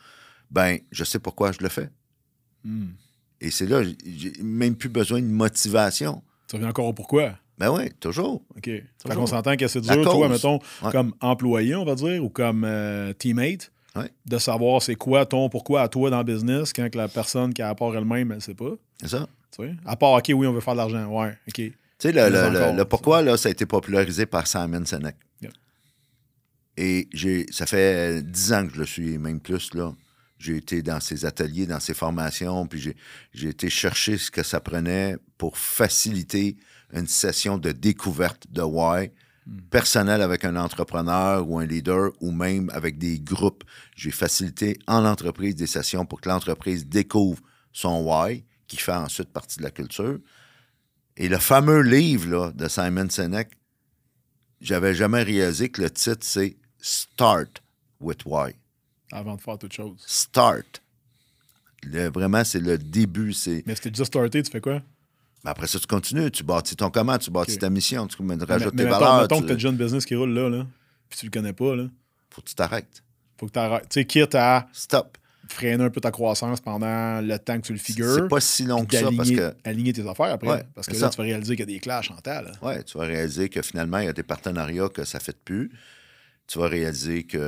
ben je sais pourquoi je le fais. hmm. Et c'est là, j'ai- même plus besoin de motivation. Ça revient encore au pourquoi? Ben oui, toujours. OK. Fait qu'on s'entend que c'est dur, toi, mettons, Ouais. comme employé, on va dire, ou comme euh, teammate, Ouais. de savoir c'est quoi ton pourquoi à toi dans le business quand que la personne qui a à part elle-même, elle sait pas. C'est ça. Tu sais? À part, OK, oui, on veut faire de l'argent. Ouais, OK. Tu sais, le, Mais le- encore, le- le pourquoi, là, ça a été popularisé par Simon Sinek. Et j'ai, ça fait dix ans que je le suis, même plus, là. J'ai été dans ses ateliers, dans ses formations, puis j'ai, j'ai été chercher ce que ça prenait pour faciliter une session de découverte de why personnel avec un entrepreneur ou un leader ou même avec des groupes. J'ai facilité en entreprise des sessions pour que l'entreprise découvre son why, qui fait ensuite partie de la culture. Et le fameux livre là, de Simon Sinek, j'avais jamais réalisé que le titre, c'est Start with Why. Avant de faire toute chose. Start. Le- vraiment, c'est le début. Mais si t'es déjà starté, tu fais quoi? Mais après ça, tu continues. Tu bâtis ton comment, tu bâtis ta mission, tu rajoutes mais tes valeurs. mettons tu- que t'as déjà une business qui roule là, là, puis tu le connais pas, là. Faut que tu t'arrêtes. Faut que t'arrêtes. Tu sais, quitte à Stop. freiner un peu ta croissance pendant le temps que tu le figures. C'est pas si long que ça parce que aligner tes affaires après. Ouais, parce que là, ça. tu vas réaliser qu'il y a des clashs en là. ouais, tu vas réaliser que finalement, il y a des partenariats que ça ne fait plus. tu vas réaliser qu'il y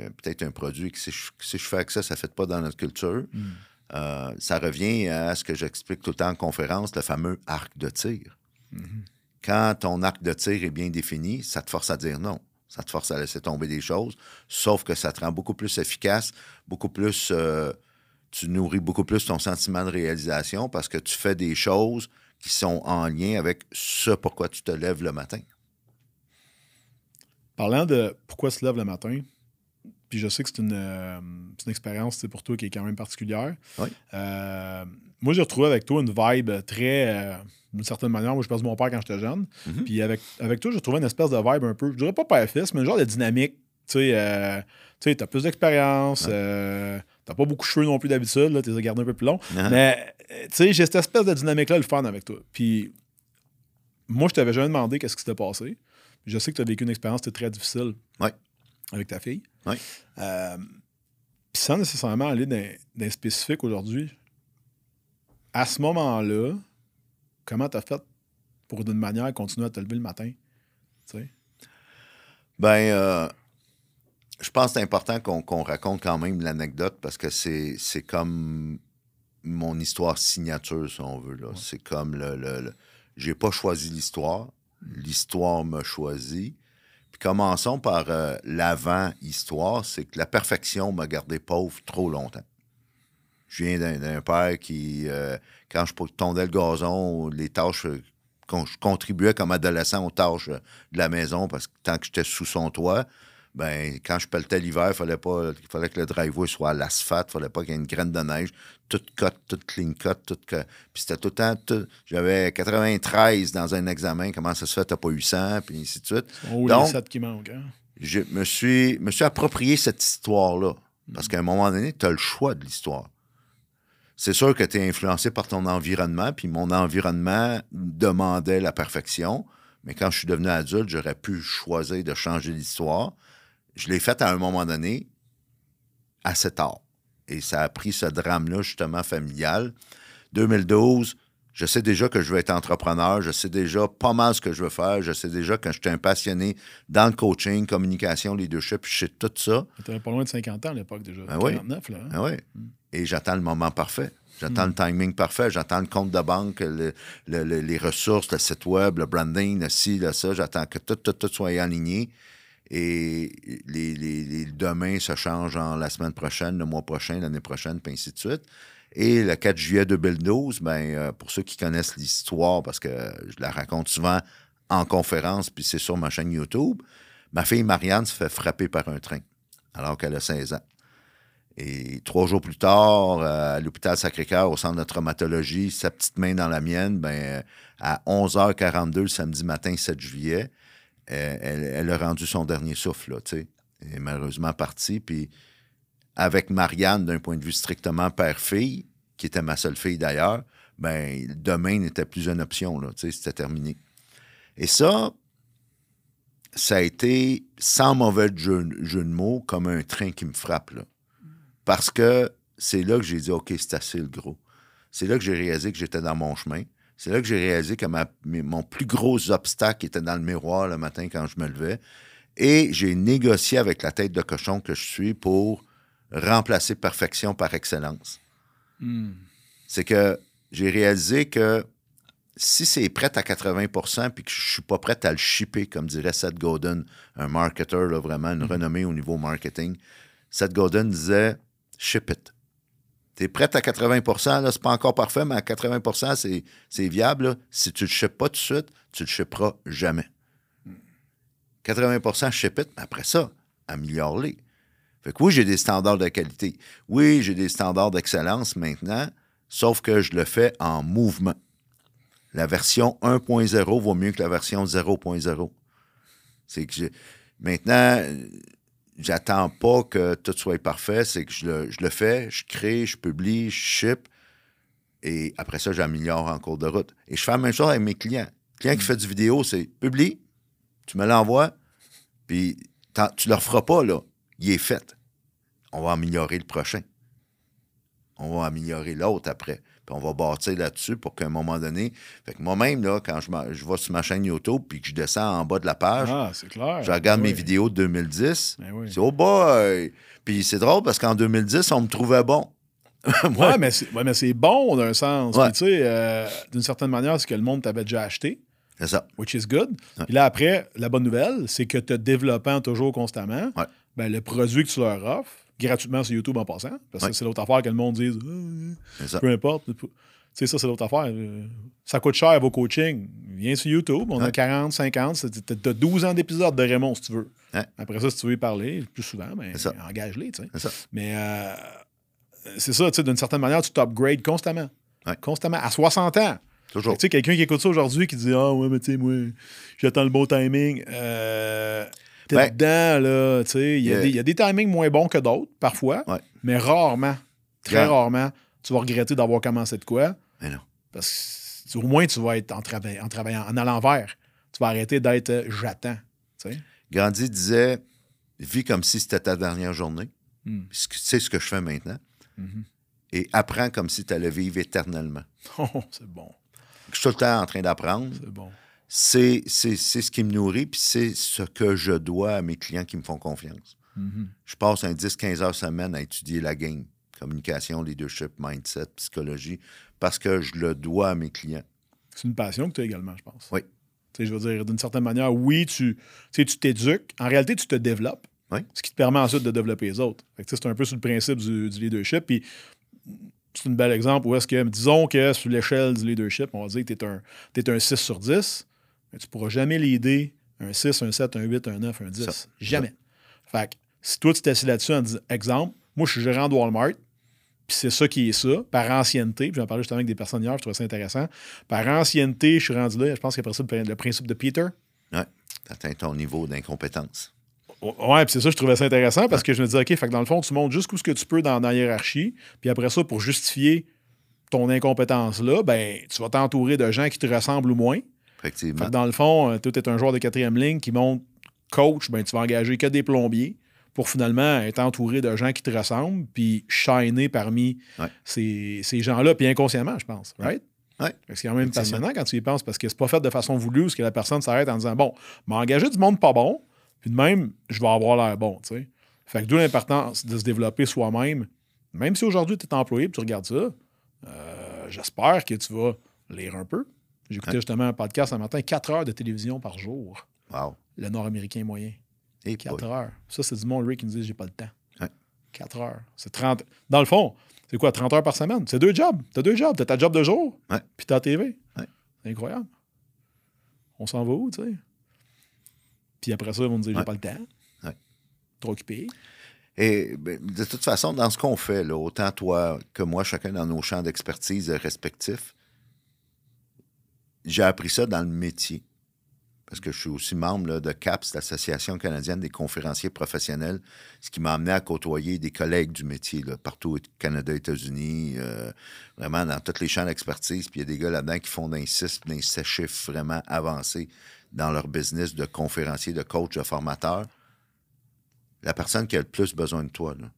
a, peut-être un produit que si je, si je fais avec ça, ça ne fait pas dans notre culture. Mm. Euh, ça revient à ce que j'explique tout le temps en conférence, le fameux arc de tir. Mhm. Quand ton arc de tir est bien défini, ça te force à dire non. Ça te force à laisser tomber des choses, sauf que ça te rend beaucoup plus efficace, beaucoup plus. euh, tu nourris beaucoup plus ton sentiment de réalisation parce que tu fais des choses qui sont en lien avec ce pourquoi tu te lèves le matin. Parlant de pourquoi se lève le matin, puis je sais que c'est une, euh, une expérience pour toi qui est quand même particulière. Oui. Euh, moi, j'ai retrouvé avec toi une vibe très, euh, d'une certaine manière, moi, je passe mon père quand j'étais jeune. Mhm. Puis avec, avec toi, j'ai retrouvé une espèce de vibe un peu, je dirais pas père-fils, mais un genre de dynamique. Tu sais, tu t'as plus d'expérience, euh, t'as pas beaucoup de cheveux non plus d'habitude, t'es gardé un peu plus long. Ah. Mais, tu sais, j'ai cette espèce de dynamique-là, le fun avec toi. Puis, moi, je t'avais jamais demandé qu'est-ce qui s'était passé. Je sais que tu as vécu une expérience très difficile Ouais. avec ta fille. Ouais. Euh, Puis sans nécessairement aller dans, dans les spécifiques aujourd'hui, à ce moment-là, comment tu as fait pour d'une manière continuer à te lever le matin? Ben, euh, je pense que c'est important qu'on raconte quand même l'anecdote parce que c'est c'est comme mon histoire signature, si on veut. là. C'est comme le. le, le- J'ai pas choisi l'histoire, l'histoire m'a choisi. Commençons par euh, l'avant-histoire, c'est que la perfection m'a gardé pauvre trop longtemps. Je viens d'un- père qui, euh, quand je tondais le gazon, les tâches, euh, con- je contribuais comme adolescent aux tâches euh, de la maison parce que tant que j'étais sous son toit, ben, quand je pelletais l'hiver, il fallait pas, fallait que le driveway soit à l'asphalte, il fallait pas qu'il y ait une graine de neige, toute cut, toute clean cut, toute cut. Puis c'était tout le temps, tout- j'avais 93 dans un examen, comment ça se fait, t'as pas eu 100, puis ainsi de suite. Oh, Donc- les sept qui manquent. hein? Je me suis, me suis approprié cette histoire-là. Parce qu'à un moment donné, tu as le choix de l'histoire. C'est sûr que tu es influencé par ton environnement, puis mon environnement demandait la perfection. Mais quand je suis devenu adulte, j'aurais pu choisir de changer l'histoire. Je l'ai fait à un moment donné, assez tard. Et ça a pris ce drame-là, justement, familial. 2012, je sais déjà que je veux être entrepreneur, je sais déjà pas mal ce que je veux faire, je sais déjà que je suis un passionné dans le coaching, communication, leadership, je sais tout ça. Tu pas loin de 50 ans à l'époque déjà. Ben oui. 49, là. hein? Ah ouais. Et j'attends le moment parfait. J'attends le timing parfait. J'attends le compte de banque, le- le- le- les ressources, le site web, le branding, le ci, le ça. J'attends que tout, tout, tout soit aligné. Et les, les, les demain se changent en la semaine prochaine, le mois prochain, l'année prochaine, puis ainsi de suite. Et le 4 juillet 2012, ben, euh, pour ceux qui connaissent l'histoire, parce que je la raconte souvent en conférence, puis c'est sur ma chaîne YouTube, ma fille Marianne se fait frapper par un train alors qu'elle a 16 ans. Et trois jours plus tard, euh, à l'hôpital Sacré-Cœur, au centre de traumatologie, sa petite main dans la mienne, ben, à 11h42 le samedi matin, 7 juillet, euh, elle, a rendu son dernier souffle, tu sais. Elle est malheureusement partie. Puis avec Marianne, d'un point de vue strictement père-fille, qui était ma seule fille d'ailleurs, ben, demain n'était plus une option, tu sais, c'était terminé. Et ça, ça a été, sans mauvais jeu, jeu de mots, comme un train qui me frappe. Parce que c'est là que j'ai dit, OK, c'est assez le gros. C'est là que j'ai réalisé que j'étais dans mon chemin. C'est là que j'ai réalisé que ma- mon plus gros obstacle était dans le miroir le matin quand je me levais. Et j'ai négocié avec la tête de cochon que je suis pour remplacer perfection par excellence. Hmm. C'est que j'ai réalisé que si c'est prêt à 80% puis que je suis pas prêt à le shipper, comme dirait Seth Godin, un marketeur, là, vraiment une renommée au niveau marketing, Seth Godin disait ship it. Tu es prêt à 80 là, c'est pas encore parfait, mais à 80% c'est, viable. Si tu le shippes pas tout de suite, tu le shipperas jamais. 80% ship it, mais après ça, améliore-les. Fait que oui, j'ai des standards de qualité. Oui, j'ai des standards d'excellence maintenant, sauf que je le fais en mouvement. La version 1.0 vaut mieux que la version 0.0. C'est que j'ai- maintenant, j'attends pas que tout soit parfait, c'est que je le, je le fais, je crée, je publie, je ship, et après ça, j'améliore en cours de route. Et je fais la même chose avec mes clients. Le client qui fait du vidéo, c'est publie, tu me l'envoies, puis tu ne le referas pas, là. Il est fait. On va améliorer le prochain. On va améliorer l'autre après. Puis on va bâtir là-dessus pour qu'à un moment donné. Fait que moi-même, là, quand je, je vais sur ma chaîne YouTube puis que je descends en bas de la page, ah, clair. je regarde Oui. mes vidéos de 2010. Ben oui. C'est oh boy! Puis c'est drôle parce qu'en 2010, on me trouvait bon. Ouais, mais c'est ouais, bon d'un sens. Ouais. Tu sais, euh, d'une certaine manière, c'est que le monde t'avait déjà acheté, C'est ça. which is good. Ouais. Puis là, après, la bonne nouvelle, c'est que te développant toujours constamment, ben, le produit que tu leur offres, gratuitement sur YouTube en passant, parce que Ouais. c'est l'autre affaire que le monde dise, Ah, ça. peu importe. Tu sais, ça, c'est l'autre affaire. Ça coûte cher vos coachings. Viens sur YouTube, on a Ouais. 40, 50, c'est- t'as t'as 12 ans d'épisodes de Raymond si tu veux. Ouais. Après ça, si tu veux y parler plus souvent, ben, engage-les. tu sais. Mais euh, c'est ça, tu sais, d'une certaine manière, tu t'upgrades constamment. Constamment. À 60 ans. Toujours. Tu sais, quelqu'un qui écoute ça aujourd'hui qui dit Ah, ouais, mais tu sais, moi, j'attends le bon timing. Euh, T'es dedans, là. Tu sais, il y, a des- il y a des timings moins bons que d'autres, parfois, Ouais. mais rarement, très rarement, tu vas regretter d'avoir commencé de quoi. Mais non. Parce que au moins, tu vas être en, trava- en travaillant en allant vers. Tu vas arrêter d'être euh, j'attends. tu sais. Gandhi disait Vis comme si c'était ta dernière journée. Que- C'est ce que je fais maintenant. Mhm. Et apprends comme si tu allais vivre éternellement. Oh, c'est bon. Je suis tout le temps en train d'apprendre. C'est bon. C'est ce qui me nourrit, puis c'est ce que je dois à mes clients qui me font confiance. Mhm. Je passe un 10-15 heures semaine à étudier la game, communication, leadership, mindset, psychologie, parce que je le dois à mes clients. C'est une passion que tu as également, je pense. Oui. Je veux dire, d'une certaine manière, oui, tu t'éduques. En réalité, tu te développes. Oui. Ce qui te permet ensuite de développer les autres. C'est un peu sur le principe du, du leadership. Puis c'est un bel exemple où est-ce que, disons que sur l'échelle du leadership, on va dire que tu es un 6 sur 10, mais tu ne pourras jamais l'aider un 6, un 7, un 8, un 9, un 10. Ça. Jamais. Fait que si toi, tu t'assis là-dessus en disant, exemple, moi, je suis gérant de Walmart, puis c'est ça qui est ça, par ancienneté, puis j'en parlais justement avec des personnes hier, je trouvais ça intéressant. Par ancienneté, je suis rendu là, je pense qu'après ça, le, principe de Peter. Ouais. Tu atteins ton niveau d'incompétence. Ouais, puis c'est ça, je trouvais ça intéressant parce que je me disais, OK, fait que dans le fond, tu montes jusqu'où ce que tu peux dans, dans la hiérarchie, puis après ça, pour justifier ton incompétence-là, ben, tu vas t'entourer de gens qui te ressemblent ou moins. Effectivement. dans le fond, euh, toi, tu es un joueur de quatrième ligne qui monte coach, ben, tu vas engager que des plombiers pour finalement être entouré de gens qui te ressemblent, puis shiner parmi Ouais. ces, ces gens-là, puis inconsciemment, je pense. Right? Ouais. C'est quand même passionnant quand tu y penses parce que c'est pas fait de façon voulue, parce que la personne s'arrête en disant Bon, m'a engagé du monde pas bon, puis de même, je vais avoir l'air bon. tu sais. Fait que d'où l'importance de se développer soi-même. Même si aujourd'hui tu es employé et tu regardes ça, euh, j'espère que tu vas lire un peu. J'écoutais justement un podcast un matin, 4 heures de télévision par jour, Wow. le nord-américain moyen. Et 4 heures. Ça, c'est du monde, Rick, qui nous dit j'ai pas le temps. Ouais. 4 heures. C'est 30. Dans le fond, c'est quoi, 30 heures par semaine? C'est deux jobs. T'as deux jobs. T'as ta job de jour, Ouais. puis ta TV. Ouais. C'est incroyable. On s'en va où, tu sais? Puis après ça, ils vont nous dire j'ai pas le temps. Ouais. Trop occupé. Et ben, de toute façon, dans ce qu'on fait, là, autant toi que moi, chacun dans nos champs d'expertise respectifs, j'ai appris ça dans le métier. Parce que je suis aussi membre là, de CAPS, l'Association canadienne des conférenciers professionnels, ce qui m'a amené à côtoyer des collègues du métier, là, partout au Canada, États-Unis, euh, vraiment dans tous les champs d'expertise. Puis il y a des gars là-dedans qui font d'un 6, d'un 7 chiffres vraiment avancés dans leur business de conférencier, de coach, de formateur la personne qui a le plus besoin de toi, là,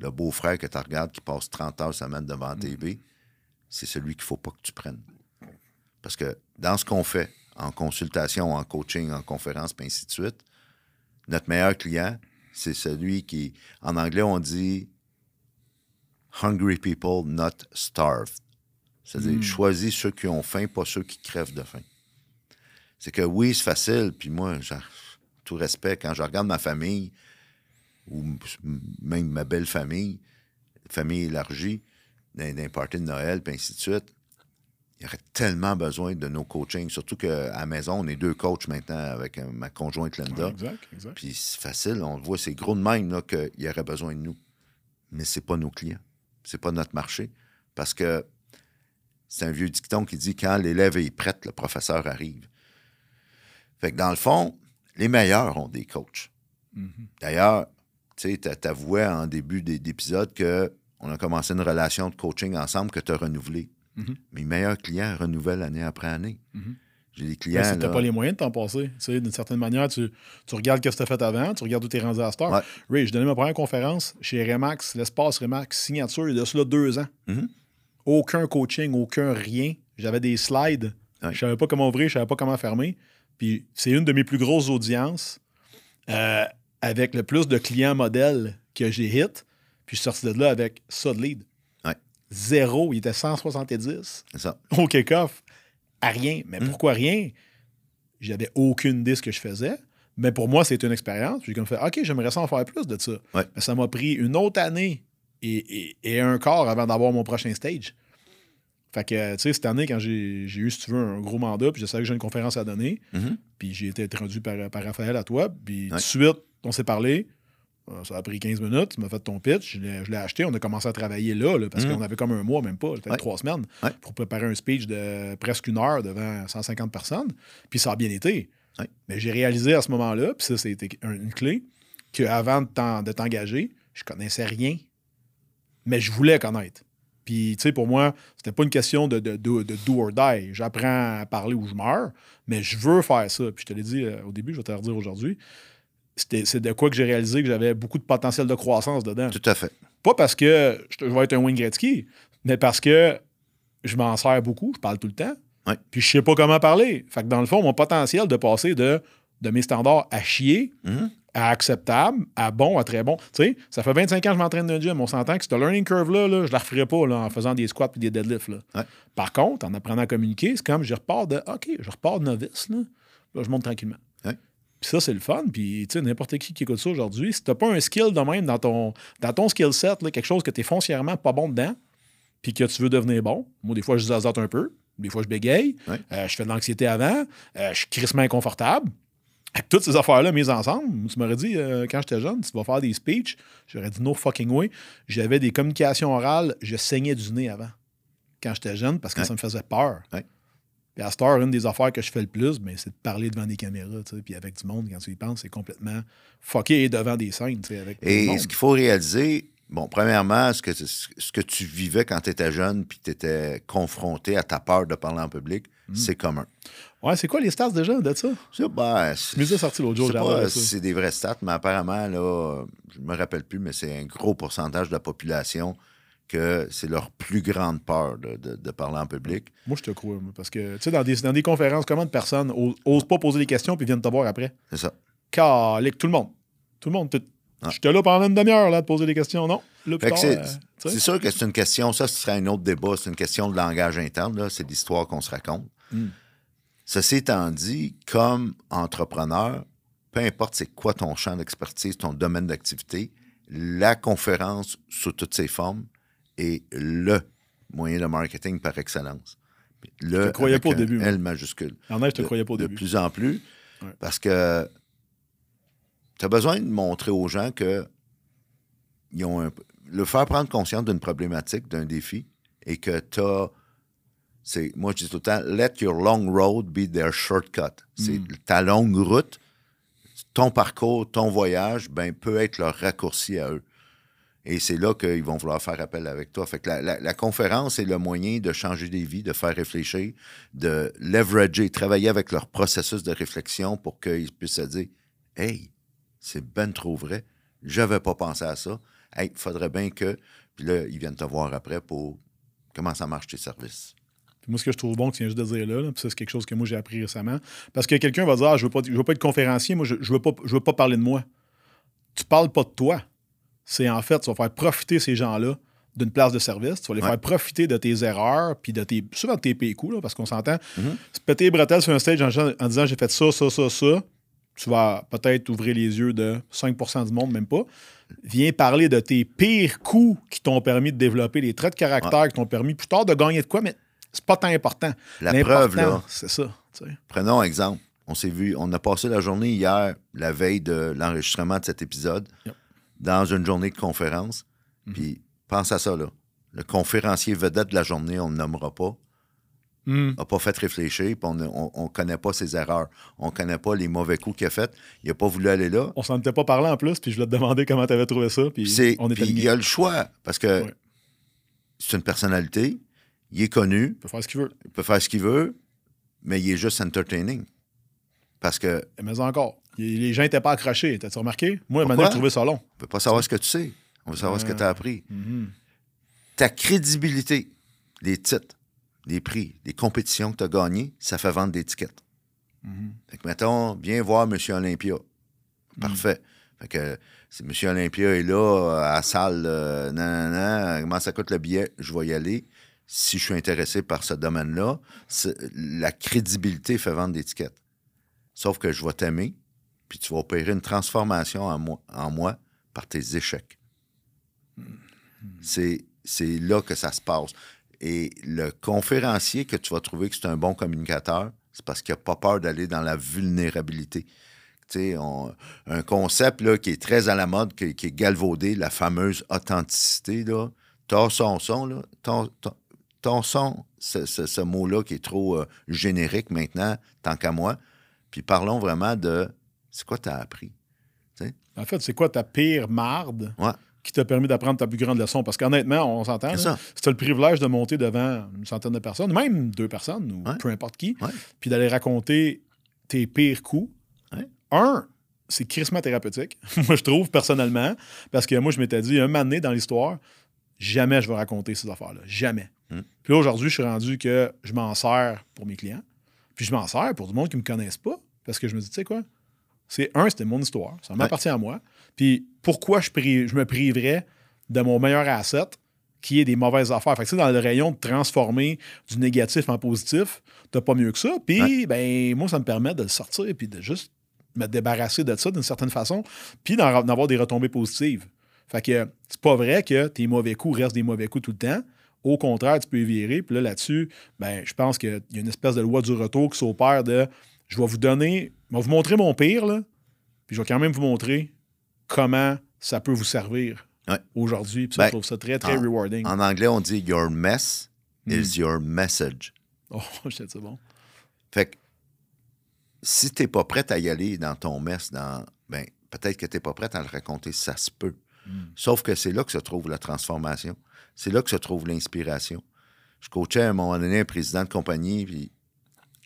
le beau-frère que tu regardes qui passe 30 heures semaine devant la TV, c'est celui qu'il ne faut pas que tu prennes. Parce que dans ce qu'on fait, en consultation, en coaching, en conférence, puis ainsi de suite, notre meilleur client, c'est celui qui, en anglais, on dit hungry people, not starved. C'est-à-dire, choisis ceux qui ont faim, pas ceux qui crèvent de faim. C'est que oui, c'est facile, puis moi, genre, tout respect, quand je regarde ma famille, ou même ma belle famille, famille élargie, les parties de Noël, puis ainsi de suite, il y aurait tellement besoin de nos coachings. Surtout qu'à la maison, on est deux coachs maintenant avec euh, ma conjointe Linda. Exact, exact. Puis c'est facile, on le voit, c'est gros de même là, qu'il y aurait besoin de nous. Mais c'est pas nos clients. C'est pas notre marché. Parce que c'est un vieux dicton qui dit quand l'élève est prête, le professeur arrive. Fait que dans le fond, les meilleurs ont des coachs. Mhm. D'ailleurs, tu sais, t'a- t'avouais en début d'épisode que on a commencé une relation de coaching ensemble que tu as renouvelée. Mhm. Mes meilleurs clients renouvellent année après année. Mhm. J'ai des Mais clients. si t'as là- pas les moyens de t'en passer. Tu sais, d'une certaine manière, tu, tu regardes ce que tu as fait avant, tu regardes où tu es rendu à cette heure. Ouais. Ray, j'ai donné ma première conférence chez Remax, l'espace Remax, signature, il y a de cela deux ans. Mhm. aucun coaching, aucun rien. J'avais des slides. Ouais. Je savais pas comment ouvrir, je savais pas comment fermer. Puis c'est une de mes plus grosses audiences euh, avec le plus de clients modèles que j'ai hit. Puis je suis sorti de là avec ça de lead. Zéro. Il était 170 C'est ça. au kick-off. À rien. Mais Hmm. pourquoi rien? J'avais aucune idée de ce que je faisais. Mais pour moi, c'est une expérience. Puis J'ai comme fait, OK, j'aimerais ça en faire plus de ça. Ouais. Mais ça m'a pris une autre année et, et- et un quart avant d'avoir mon prochain stage. Fait que, tu sais, cette année, quand j'ai eu, si tu veux, un gros mandat, puis je savais que j'ai une conférence à donner, Mhm. puis j'ai été introduit par, par Raphaël à toi, puis tout Ouais. de suite, on s'est parlé. Euh, Ça a pris 15 minutes, tu m'as fait ton pitch, je l'ai acheté, on a commencé à travailler là, là, parce Mhm. qu'on avait comme un mois, même pas, peut-être Ouais. trois semaines, Ouais. pour préparer un speech de presque une heure devant 150 personnes, puis ça a bien été. Ouais. Mais j'ai réalisé à ce moment-là, puis ça, c'était un- une clé, qu'avant de t'en- de t'engager, je connaissais rien, mais je voulais connaître. Puis, tu sais, pour moi, c'était pas une question de, de, de- de do or die. J'apprends à parler ou je meurs, mais je veux faire ça. Puis, je te l'ai dit euh, au début, je vais te le redire aujourd'hui. C'est de quoi que j'ai réalisé que j'avais beaucoup de potentiel de croissance dedans. Tout à fait. Pas parce que je, vais être un Wayne Gretzky, mais parce que je m'en sers beaucoup, je parle tout le temps. Ouais. Puis je sais pas comment parler. Fait que dans le fond, mon potentiel de passer de, de mes standards à chier Mhm. à acceptable, à bon, à très bon. Tu sais, ça fait 25 ans que je m'entraîne dans le gym. On s'entend que cette learning curve-là, là, je la referai pas là, en faisant des squats et des deadlifts. là. Ouais. Par contre, en apprenant à communiquer, c'est comme je repars de OK, je repars de novice. Là, Là, je monte tranquillement. Ouais. Puis ça, c'est le fun. Puis, tu sais, n'importe qui qui écoute ça aujourd'hui, si t'as pas un skill de même dans ton, dans ton skill set, là, quelque chose que tu es foncièrement pas bon dedans, puis que tu veux devenir bon, moi, des fois, je zazote un peu, des fois, je bégaye, Ouais. euh, je fais de l'anxiété avant, euh, je suis crissement inconfortable. Avec toutes ces affaires-là mises ensemble, tu m'aurais dit, euh, quand j'étais jeune, tu vas faire des speeches, j'aurais dit no fucking way. J'avais des communications orales, je saignais du nez avant, quand j'étais jeune, parce que Ouais. ça me faisait peur. Ouais. Puis à cette heure, une des affaires que je fais le plus, ben, c'est de parler devant des caméras, puis avec du monde, quand tu y penses, c'est complètement fucké devant des scènes, avec Et ce qu'il faut réaliser, bon, premièrement, ce que, ce que tu vivais quand tu étais jeune puis tu étais confronté à ta peur de parler en public, Mm. c'est commun. Ouais, c'est quoi les stats déjà de ça? Ça, ben, c'est- Je me suis sorti l'autre jour, je sais j'adore pas c'est des vrais stats, mais apparemment, là, je me rappelle plus, mais c'est un gros pourcentage de la population que c'est leur plus grande peur de, de- de parler en public. Moi, je te crois, moi, parce que, tu sais, dans des, dans des conférences, comment de personnes os- osent pas poser des questions puis viennent te voir après? C'est ça. Calique, tout le monde. Tout le monde. Ah. J'étais là pendant une demi-heure là, de poser des questions. Non? C'est- euh. C'est sûr que c'est une question, ça, ce serait un autre débat, c'est une question de langage interne, là, c'est l'histoire qu'on se raconte. Mm. Ceci étant dit, comme entrepreneur, peu importe c'est quoi ton champ d'expertise, ton domaine d'activité, la conférence sous toutes ses formes est le moyen de marketing par excellence. Le, Je te croyais pas au début. L majuscule. En je te de- croyais pas au de début. plus en plus, Ouais. parce que tu as besoin de montrer aux gens que ils ont un- le faire prendre conscience d'une problématique, d'un défi, et que tu as. Moi, je dis tout le temps, let your long road be their shortcut. C'est Mm. ta longue route, ton parcours, ton voyage, ben, peut être leur raccourci à eux. Et c'est là qu'ils vont vouloir faire appel avec toi. Fait que la, conférence est le moyen de changer des vies, de faire réfléchir, de leverager, travailler avec leur processus de réflexion pour qu'ils puissent se dire Hey, c'est ben trop vrai. J'avais pas pensé à ça. Hey, faudrait bien que. Puis là, ils viennent te voir après pour comment ça marche tes services. Moi, ce que je trouve bon viens juste de dire là, puis c'est quelque chose que moi, j'ai appris récemment. Parce que quelqu'un va dire ah, je veux, pas, veux pas être conférencier, moi, je, je veux, pas, je veux pas parler de moi. Tu parles pas de toi. C'est en fait, tu vas faire profiter ces gens-là d'une place de service. Tu vas les Ouais. faire profiter de tes erreurs, puis de tes. souvent de tes pécous, là, parce qu'on s'entend. Mhm. Se péter les bretelles sur un stage en, en disant j'ai fait ça, ça, ça, ça. Tu vas peut-être ouvrir les yeux de 5% du monde, même pas. Viens parler de tes pires coups qui t'ont permis de développer les traits de caractère qui t'ont permis plus tard de gagner de quoi, mais c'est pas tant important. La preuve, là, C'est ça. tu sais. prenons un exemple. On s'est vu, on a passé la journée hier, la veille de l'enregistrement de cet épisode, Yep. Dans une journée de conférence. Puis pense à ça, là. Le conférencier vedette de la journée, on ne le nommera pas, Hmm. n'a pas fait réfléchir, puis on ne connaît pas ses erreurs. On ne connaît pas les mauvais coups qu'il a fait. Il n'a pas voulu aller là. On s'en était pas parlé en plus, puis je voulais te demander comment tu avais trouvé ça, puis Puis c'est- on était puis il a le choix, parce que Ouais. c'est une personnalité, il est connu, Il peut faire ce qu'il veut. il peut faire ce qu'il veut, mais il est juste entertaining. Parce que Mais encore, les gens n'étaient pas accrochés. T'as-tu remarqué? Moi, maintenant, je trouvais ça long. Veut pas savoir ce que tu sais. On veut savoir ce que tu as appris. Mhm. ta crédibilité, les titres, les prix, les compétitions que tu as gagnées, ça fait vendre des tickets. Fait que, mettons, viens voir M. Olympia. Parfait. Fait que si M. Olympia est là, euh, à la salle, euh, nan, nan, nan, comment ça coûte le billet, je vais y aller. Si je suis intéressé par ce domaine-là, la crédibilité fait vendre des tickets. Sauf que je vais t'aimer, puis tu vas opérer une transformation en moi, en moi par tes échecs. C'est, là que ça se passe. Et le conférencier que tu vas trouver que c'est un bon communicateur, c'est parce qu'il n'a pas peur d'aller dans la vulnérabilité. Un concept là, qui est très à la mode, qui, est galvaudé, la fameuse authenticité. Là. Son, son, ce mot-là qui est trop euh, générique maintenant, tant qu'à moi. Puis parlons vraiment de c'est quoi tu as appris? En fait, c'est quoi ta pire marde Ouais. qui t'a permis d'apprendre ta plus grande leçon? Parce qu'honnêtement, on s'entend. As le privilège de monter devant une centaine de personnes, même deux personnes, ou Ouais. peu importe qui, Ouais. puis d'aller raconter tes pires coups, un, c'est crissement thérapeutique, moi je trouve personnellement, parce que moi je m'étais dit, un moment donné dans l'histoire, jamais je vais raconter ces affaires-là. Jamais. Mm. Puis là, aujourd'hui, je suis rendu que je m'en sers pour mes clients, puis je m'en sers pour du monde qui ne me connaissent pas, parce que je me dis, tu sais quoi, c'est un, c'était mon histoire, ça m'appartient à moi. Puis pourquoi je, pri- je me priverais de mon meilleur asset, qui est des mauvaises affaires? Fait que, dans le rayon de transformer du négatif en positif, t'as pas mieux que ça. Puis, ben, moi, ça me permet de le sortir puis de juste me débarrasser de ça d'une certaine façon, puis d'en d'en avoir des retombées positives. Fait que c'est pas vrai que tes mauvais coups restent des mauvais coups tout le temps. Au contraire, tu peux y virer. Puis là, là-dessus, ben, je pense qu'il y a une espèce de loi du retour qui s'opère de je vais vous donner, je vais vous montrer mon pire, là, puis je vais quand même vous montrer comment ça peut vous servir Ouais. aujourd'hui. Puis ça, Ben, je trouve ça très, très en- rewarding. En anglais, on dit Your mess Mm. is your message. Oh, je sais, c'est bon. Fait que si tu n'es pas prête à y aller dans ton mess, dans, ben, peut-être que tu n'es pas prête à le raconter, ça se peut. Sauf que c'est là que se trouve la transformation. C'est là que se trouve l'inspiration. Je coachais à un moment donné un président de compagnie, puis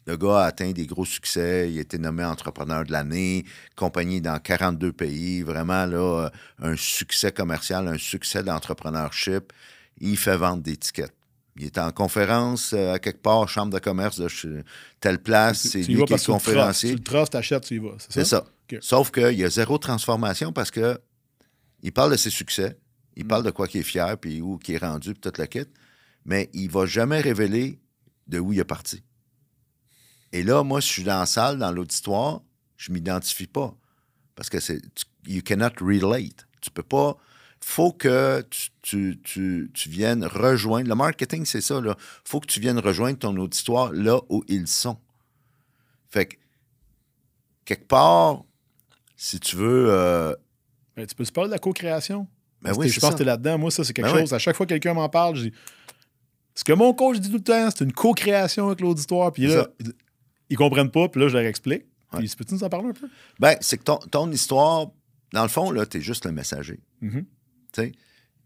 le gars a atteint des gros succès. Il a été nommé entrepreneur de l'année, compagnie dans 42 pays, vraiment là, euh, un succès commercial, un succès d'entrepreneurship. Il fait vendre des tickets. Il est en conférence euh, à quelque part, chambre de commerce de telle place. C'est lui qui est conférencier. Tu le trustes, t'achètes, tu y vas. C'est ça? Sauf qu'il y a zéro transformation parce que il parle de ses succès, il Mm. parle de quoi qu'il est fier, puis où qu'il est rendu, puis tout le kit, mais il va jamais révéler de où il est parti. Et là, moi, si je suis dans la salle, dans l'auditoire, je m'identifie pas. Parce que c'est. You cannot relate. Tu peux pas. faut que tu, tu- tu- tu viennes rejoindre. Le marketing, c'est ça, là. faut que tu viennes rejoindre ton auditoire là où ils sont. Fait que, quelque part, si tu veux. euh, Ben, tu peux-tu parler de la co-création? ben oui, je pense ça. que tu es là-dedans. Moi, ça, c'est quelque Ben chose. À chaque fois que quelqu'un m'en parle, je dis Ce que mon coach dit tout le temps, c'est une co-création avec l'auditoire. Puis là. Ils, comprennent pas. Puis là, je leur explique. Ouais. Puis, peux-tu nous en parler un peu? Ben, c'est que ton, ton histoire, dans le fond, là, tu es juste le messager. Tu sais?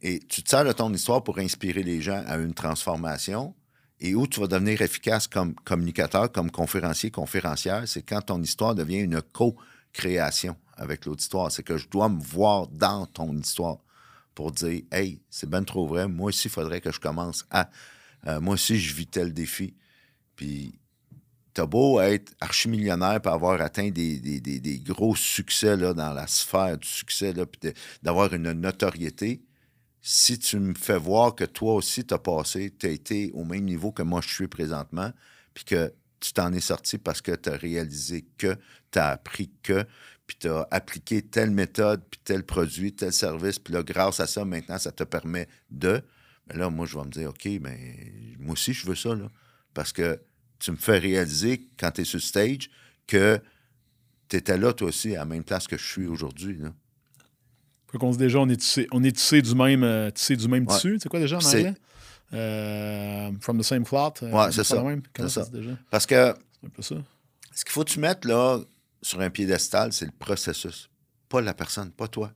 Et tu te sers de ton histoire pour inspirer les gens à une transformation. Et où tu vas devenir efficace comme communicateur, comme conférencier, conférencière, c'est quand ton histoire devient une co-création avec l'auditoire. C'est que je dois me voir dans ton histoire pour dire Hey, c'est bien trop vrai, moi aussi, il faudrait que je commence à. euh, moi aussi, je vis tel défi. Puis, t'as beau être archimillionnaire pour avoir atteint des, des- des- gros succès là, dans la sphère du succès, puis d'avoir une notoriété, si tu me fais voir que toi aussi, tu as passé, tu as été au même niveau que moi je suis présentement, puis que tu t'en es sorti parce que tu as réalisé que, tu as appris que, puis tu as appliqué telle méthode, puis tel produit, tel service, puis là, grâce à ça, maintenant, ça te permet de. Mais là, moi, je vais me dire, OK, mais moi aussi, je veux ça, là. Parce que tu me fais réaliser, quand tu es sur stage, que tu étais là, toi aussi, à la même place que je suis aujourd'hui, qu'on dit déjà, on est tissé, on est tissé du même, euh, tissé du même Ouais. tissu. C'est quoi déjà en anglais? Euh, from the same cloth. euh, Ouais, c'est ça. Même? Ça ça. se déjà? Parce que C'est un peu ça. ce qu'il faut que tu mettes là sur un piédestal, c'est le processus. Pas la personne, pas toi.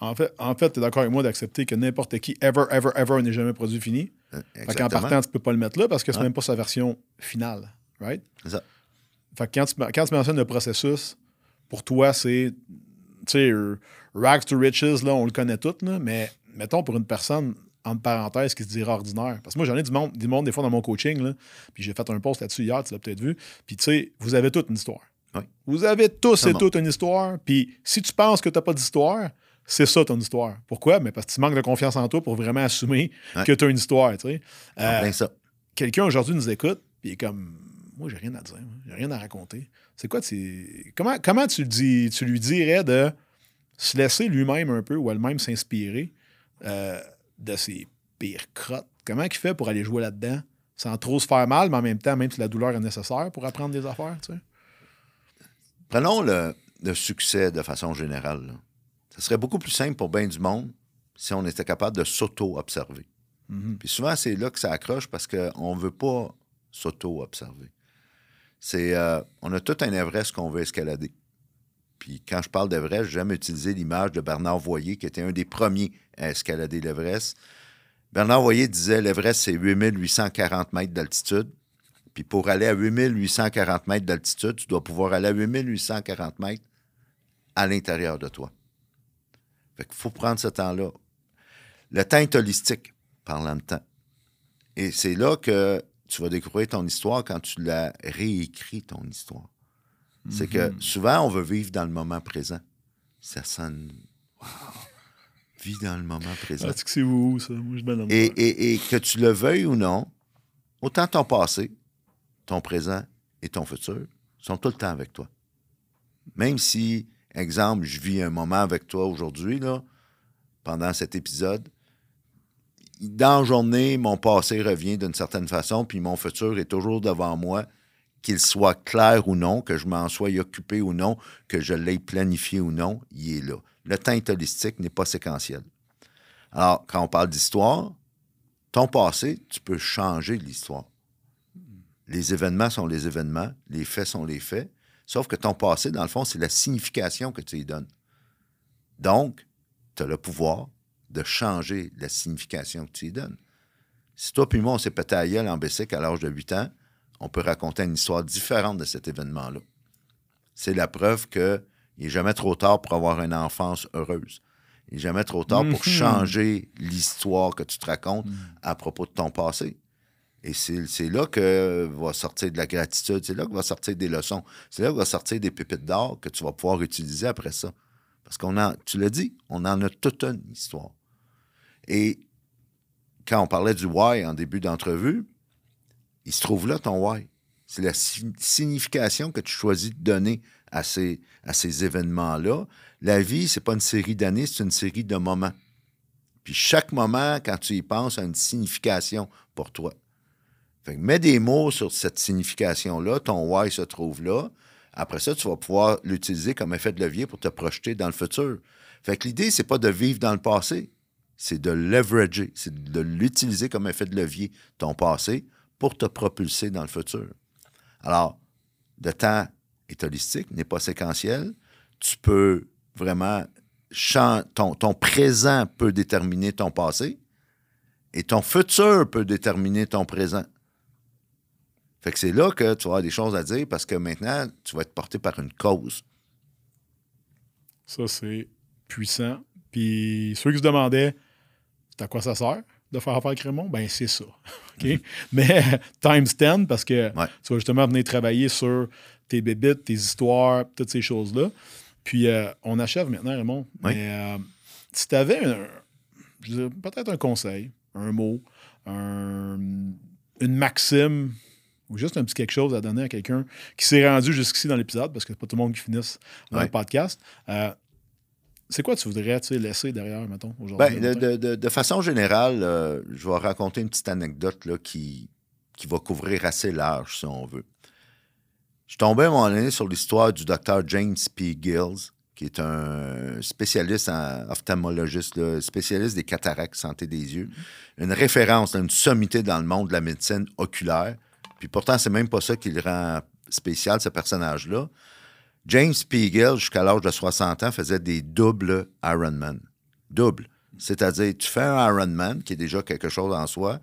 En fait, en fait tu es d'accord avec moi d'accepter que n'importe qui, ever, ever, ever, n'est jamais produit fini. Euh, Fait qu'en Exactement. partant, tu peux pas le mettre là parce que c'est Ouais. même pas sa version finale. Right? C'est ça. Fait que quand tu, quand tu mentionnes le processus, pour toi, c'est. Tu sais, euh, rags to riches, là, on le connaît tout, là, mais mettons pour une personne entre parenthèses, qui se dira ordinaire. Parce que moi, j'en ai du monde, du monde des fois dans mon coaching, là, puis j'ai fait un post là-dessus hier, tu l'as peut-être vu. Puis tu sais, vous avez toute une histoire. Oui. Vous avez tous et toutes une histoire. Puis si tu penses que tu n'as pas d'histoire, c'est ça ton histoire. Pourquoi? Mais parce que tu manques de confiance en toi pour vraiment assumer Ouais. que tu as une histoire. tu sais. Euh, ça. Quelqu'un aujourd'hui nous écoute, puis il est comme Moi, j'ai rien à dire, j'ai rien à raconter. C'est quoi, tu- comment, comment tu, dis, tu lui dirais de se laisser lui-même un peu ou elle-même s'inspirer euh, de ses pires crottes? Comment il fait pour aller jouer là-dedans sans trop se faire mal, mais en même temps, même si la douleur est nécessaire pour apprendre des affaires? Tu sais? Prenons le, le succès de façon générale. là. Ce serait beaucoup plus simple pour bien du monde si on était capable de s'auto-observer. Mhm. Puis souvent, c'est là que ça accroche parce qu'on ne veut pas s'auto-observer. C'est, euh, on a tout un Everest qu'on veut escalader. Puis quand je parle d'Everest, j'aime utiliser l'image de Bernard Voyer, qui était un des premiers à escalader l'Everest. Bernard Voyer disait l'Everest, c'est 8840 mètres d'altitude. Puis pour aller à 8840 mètres d'altitude, tu dois pouvoir aller à 8840 mètres à l'intérieur de toi. Fait qu'il faut prendre ce temps-là. Le temps est holistique, parlant de temps. Et c'est là que tu vas découvrir ton histoire quand tu l'as réécrit, ton histoire. C'est que souvent, on veut vivre dans le moment présent. Ça sonne. Wow! Vis dans le moment présent. Ah, tu sais que c'est où, ça? Moi, je me donne Et, et- et que tu le veuilles ou non, autant ton passé, ton présent et ton futur sont tout le temps avec toi. Même si, exemple, je vis un moment avec toi aujourd'hui, là, pendant cet épisode, dans la journée, mon passé revient d'une certaine façon, puis mon futur est toujours devant moi, qu'il soit clair ou non, que je m'en sois occupé ou non, que je l'ai planifié ou non, il est là. Le temps est holistique n'est pas séquentiel. Alors, quand on parle d'histoire, ton passé, tu peux changer l'histoire. Les événements sont les événements, les faits sont les faits, sauf que ton passé, dans le fond, c'est la signification que tu y donnes. Donc, tu as le pouvoir de changer la signification que tu y donnes. Si toi puis moi, on s'est pété à gueule en Bessic à l'âge de 8 ans, on peut raconter une histoire différente de cet événement-là. C'est la preuve qu'il n'est jamais trop tard pour avoir une enfance heureuse. Il n'est jamais trop tard pour Mhm. changer l'histoire que tu te racontes à propos de ton passé. Et c'est là que va sortir de la gratitude, c'est là que va sortir des leçons, c'est là que va sortir des pépites d'or que tu vas pouvoir utiliser après ça. Parce qu'on a, tu l'as dit, on en a toute une histoire. Et quand on parlait du why en début d'entrevue, il se trouve là ton why. C'est la si- signification que tu choisis de donner à ces, à ces événements-là. La vie, c'est pas une série d'années, c'est une série de moments. Puis chaque moment, quand tu y penses, a une signification pour toi. Fait que mets des mots sur cette signification-là, ton why se trouve là. Après ça, tu vas pouvoir l'utiliser comme effet de levier pour te projeter dans le futur. Fait que l'idée, c'est pas de vivre dans le passé, c'est de leverager, c'est de l'utiliser comme effet de levier, ton passé, pour te propulser dans le futur. Alors, le temps est holistique, n'est pas séquentiel. Tu peux vraiment... Ton, ton présent peut déterminer ton passé et ton futur peut déterminer ton présent. Fait que c'est là que tu vas avoir des choses à dire parce que maintenant, tu vas être porté par une cause. Ça, c'est puissant. Puis ceux qui se demandaient, c'est à quoi ça sert de faire affaire avec Raymond? Ben, c'est ça. OK? Mais times 10, parce que Mhm. Ouais. tu vas justement venir travailler sur tes bébites, tes histoires, toutes ces choses-là. Puis euh, on achève maintenant, Raymond. Mais euh, si tu avais un- je dirais, peut-être un conseil, un mot, un- une maxime ou juste un petit quelque chose à donner à quelqu'un qui s'est rendu jusqu'ici dans l'épisode, parce que c'est pas tout le monde qui finisse dans Ouais. le podcast. euh, c'est quoi tu voudrais laisser derrière, mettons, aujourd'hui? Ben, de, de- façon générale, euh, je vais raconter une petite anecdote là, qui, qui va couvrir assez large, si on veut. Je suis tombé à un moment donné sur l'histoire du docteur James P. Gills, qui est un spécialiste en ophtalmologiste, là, spécialiste des cataractes, santé des yeux. Une référence, une sommité dans le monde de la médecine oculaire. Puis pourtant, c'est même pas ça qui le rend spécial, ce personnage-là. James. Gill, jusqu'à l'âge de 60 ans, faisait des doubles Ironman. Double. C'est-à-dire, tu fais un Ironman, qui est déjà quelque chose en soi.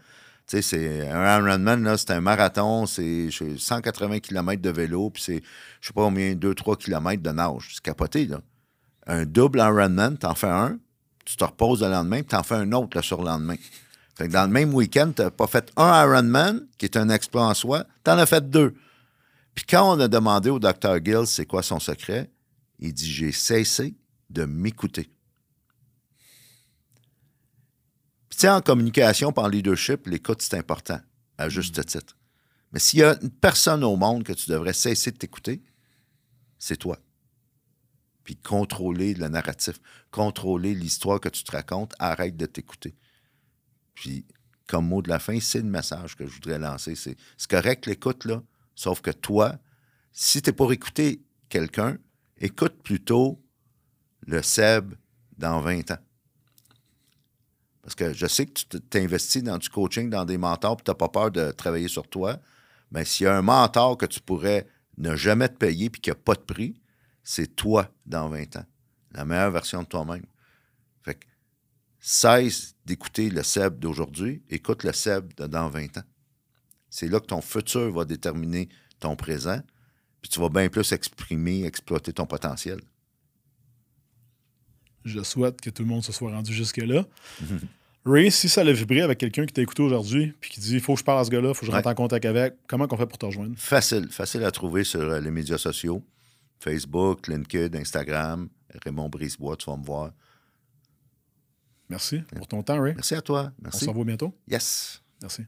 Tu sais, c'est un Ironman, c'est un marathon, c'est je sais, 180 km de vélo, puis c'est, je sais pas combien, 2-3 km de nage. C'est capoté, là. Un double Ironman, t'en fais un, tu te reposes le lendemain, puis t'en fais un autre le surlendemain. Fait que dans le même week-end, tu n'as pas fait un Ironman, qui est un exploit en soi, tu en as fait deux. Puis quand on a demandé au docteur Gill c'est quoi son secret, il dit J'ai cessé de m'écouter. Puis tu sais, en communication, par en leadership, l'écoute, c'est important, à juste Mm. titre. Mais s'il y a une personne au monde que tu devrais cesser de t'écouter, c'est toi. Puis contrôler le narratif, contrôler l'histoire que tu te racontes, arrête de t'écouter. Puis, comme mot de la fin, c'est le message que je voudrais lancer. C'est correct l'écoute, là, sauf que toi, si tu es pour écouter quelqu'un, écoute plutôt le Seb dans 20 ans. Parce que je sais que tu t'investis dans du coaching, dans des mentors, puis tu n'as pas peur de travailler sur toi. Mais s'il y a un mentor que tu pourrais ne jamais te payer puis qui n'a pas de prix, c'est toi dans 20 ans. La meilleure version de toi-même. Cesse d'écouter le Seb d'aujourd'hui, écoute le Seb de dans 20 ans. C'est là que ton futur va déterminer ton présent, puis tu vas bien plus exprimer, exploiter ton potentiel. Je souhaite que tout le monde se soit rendu jusque-là. Ray, si ça l'a vibré avec quelqu'un qui t'a écouté aujourd'hui puis qui dit il faut que je parle à ce gars-là, il faut que je rentre Ouais. en contact avec, comment on fait pour te rejoindre? Facile, facile à trouver sur euh, les médias sociaux. Facebook, LinkedIn, Instagram, Raymond Brisebois, tu vas me voir. Merci pour ton temps, Ray. Merci à toi. On se revoit bientôt. Yes. Merci.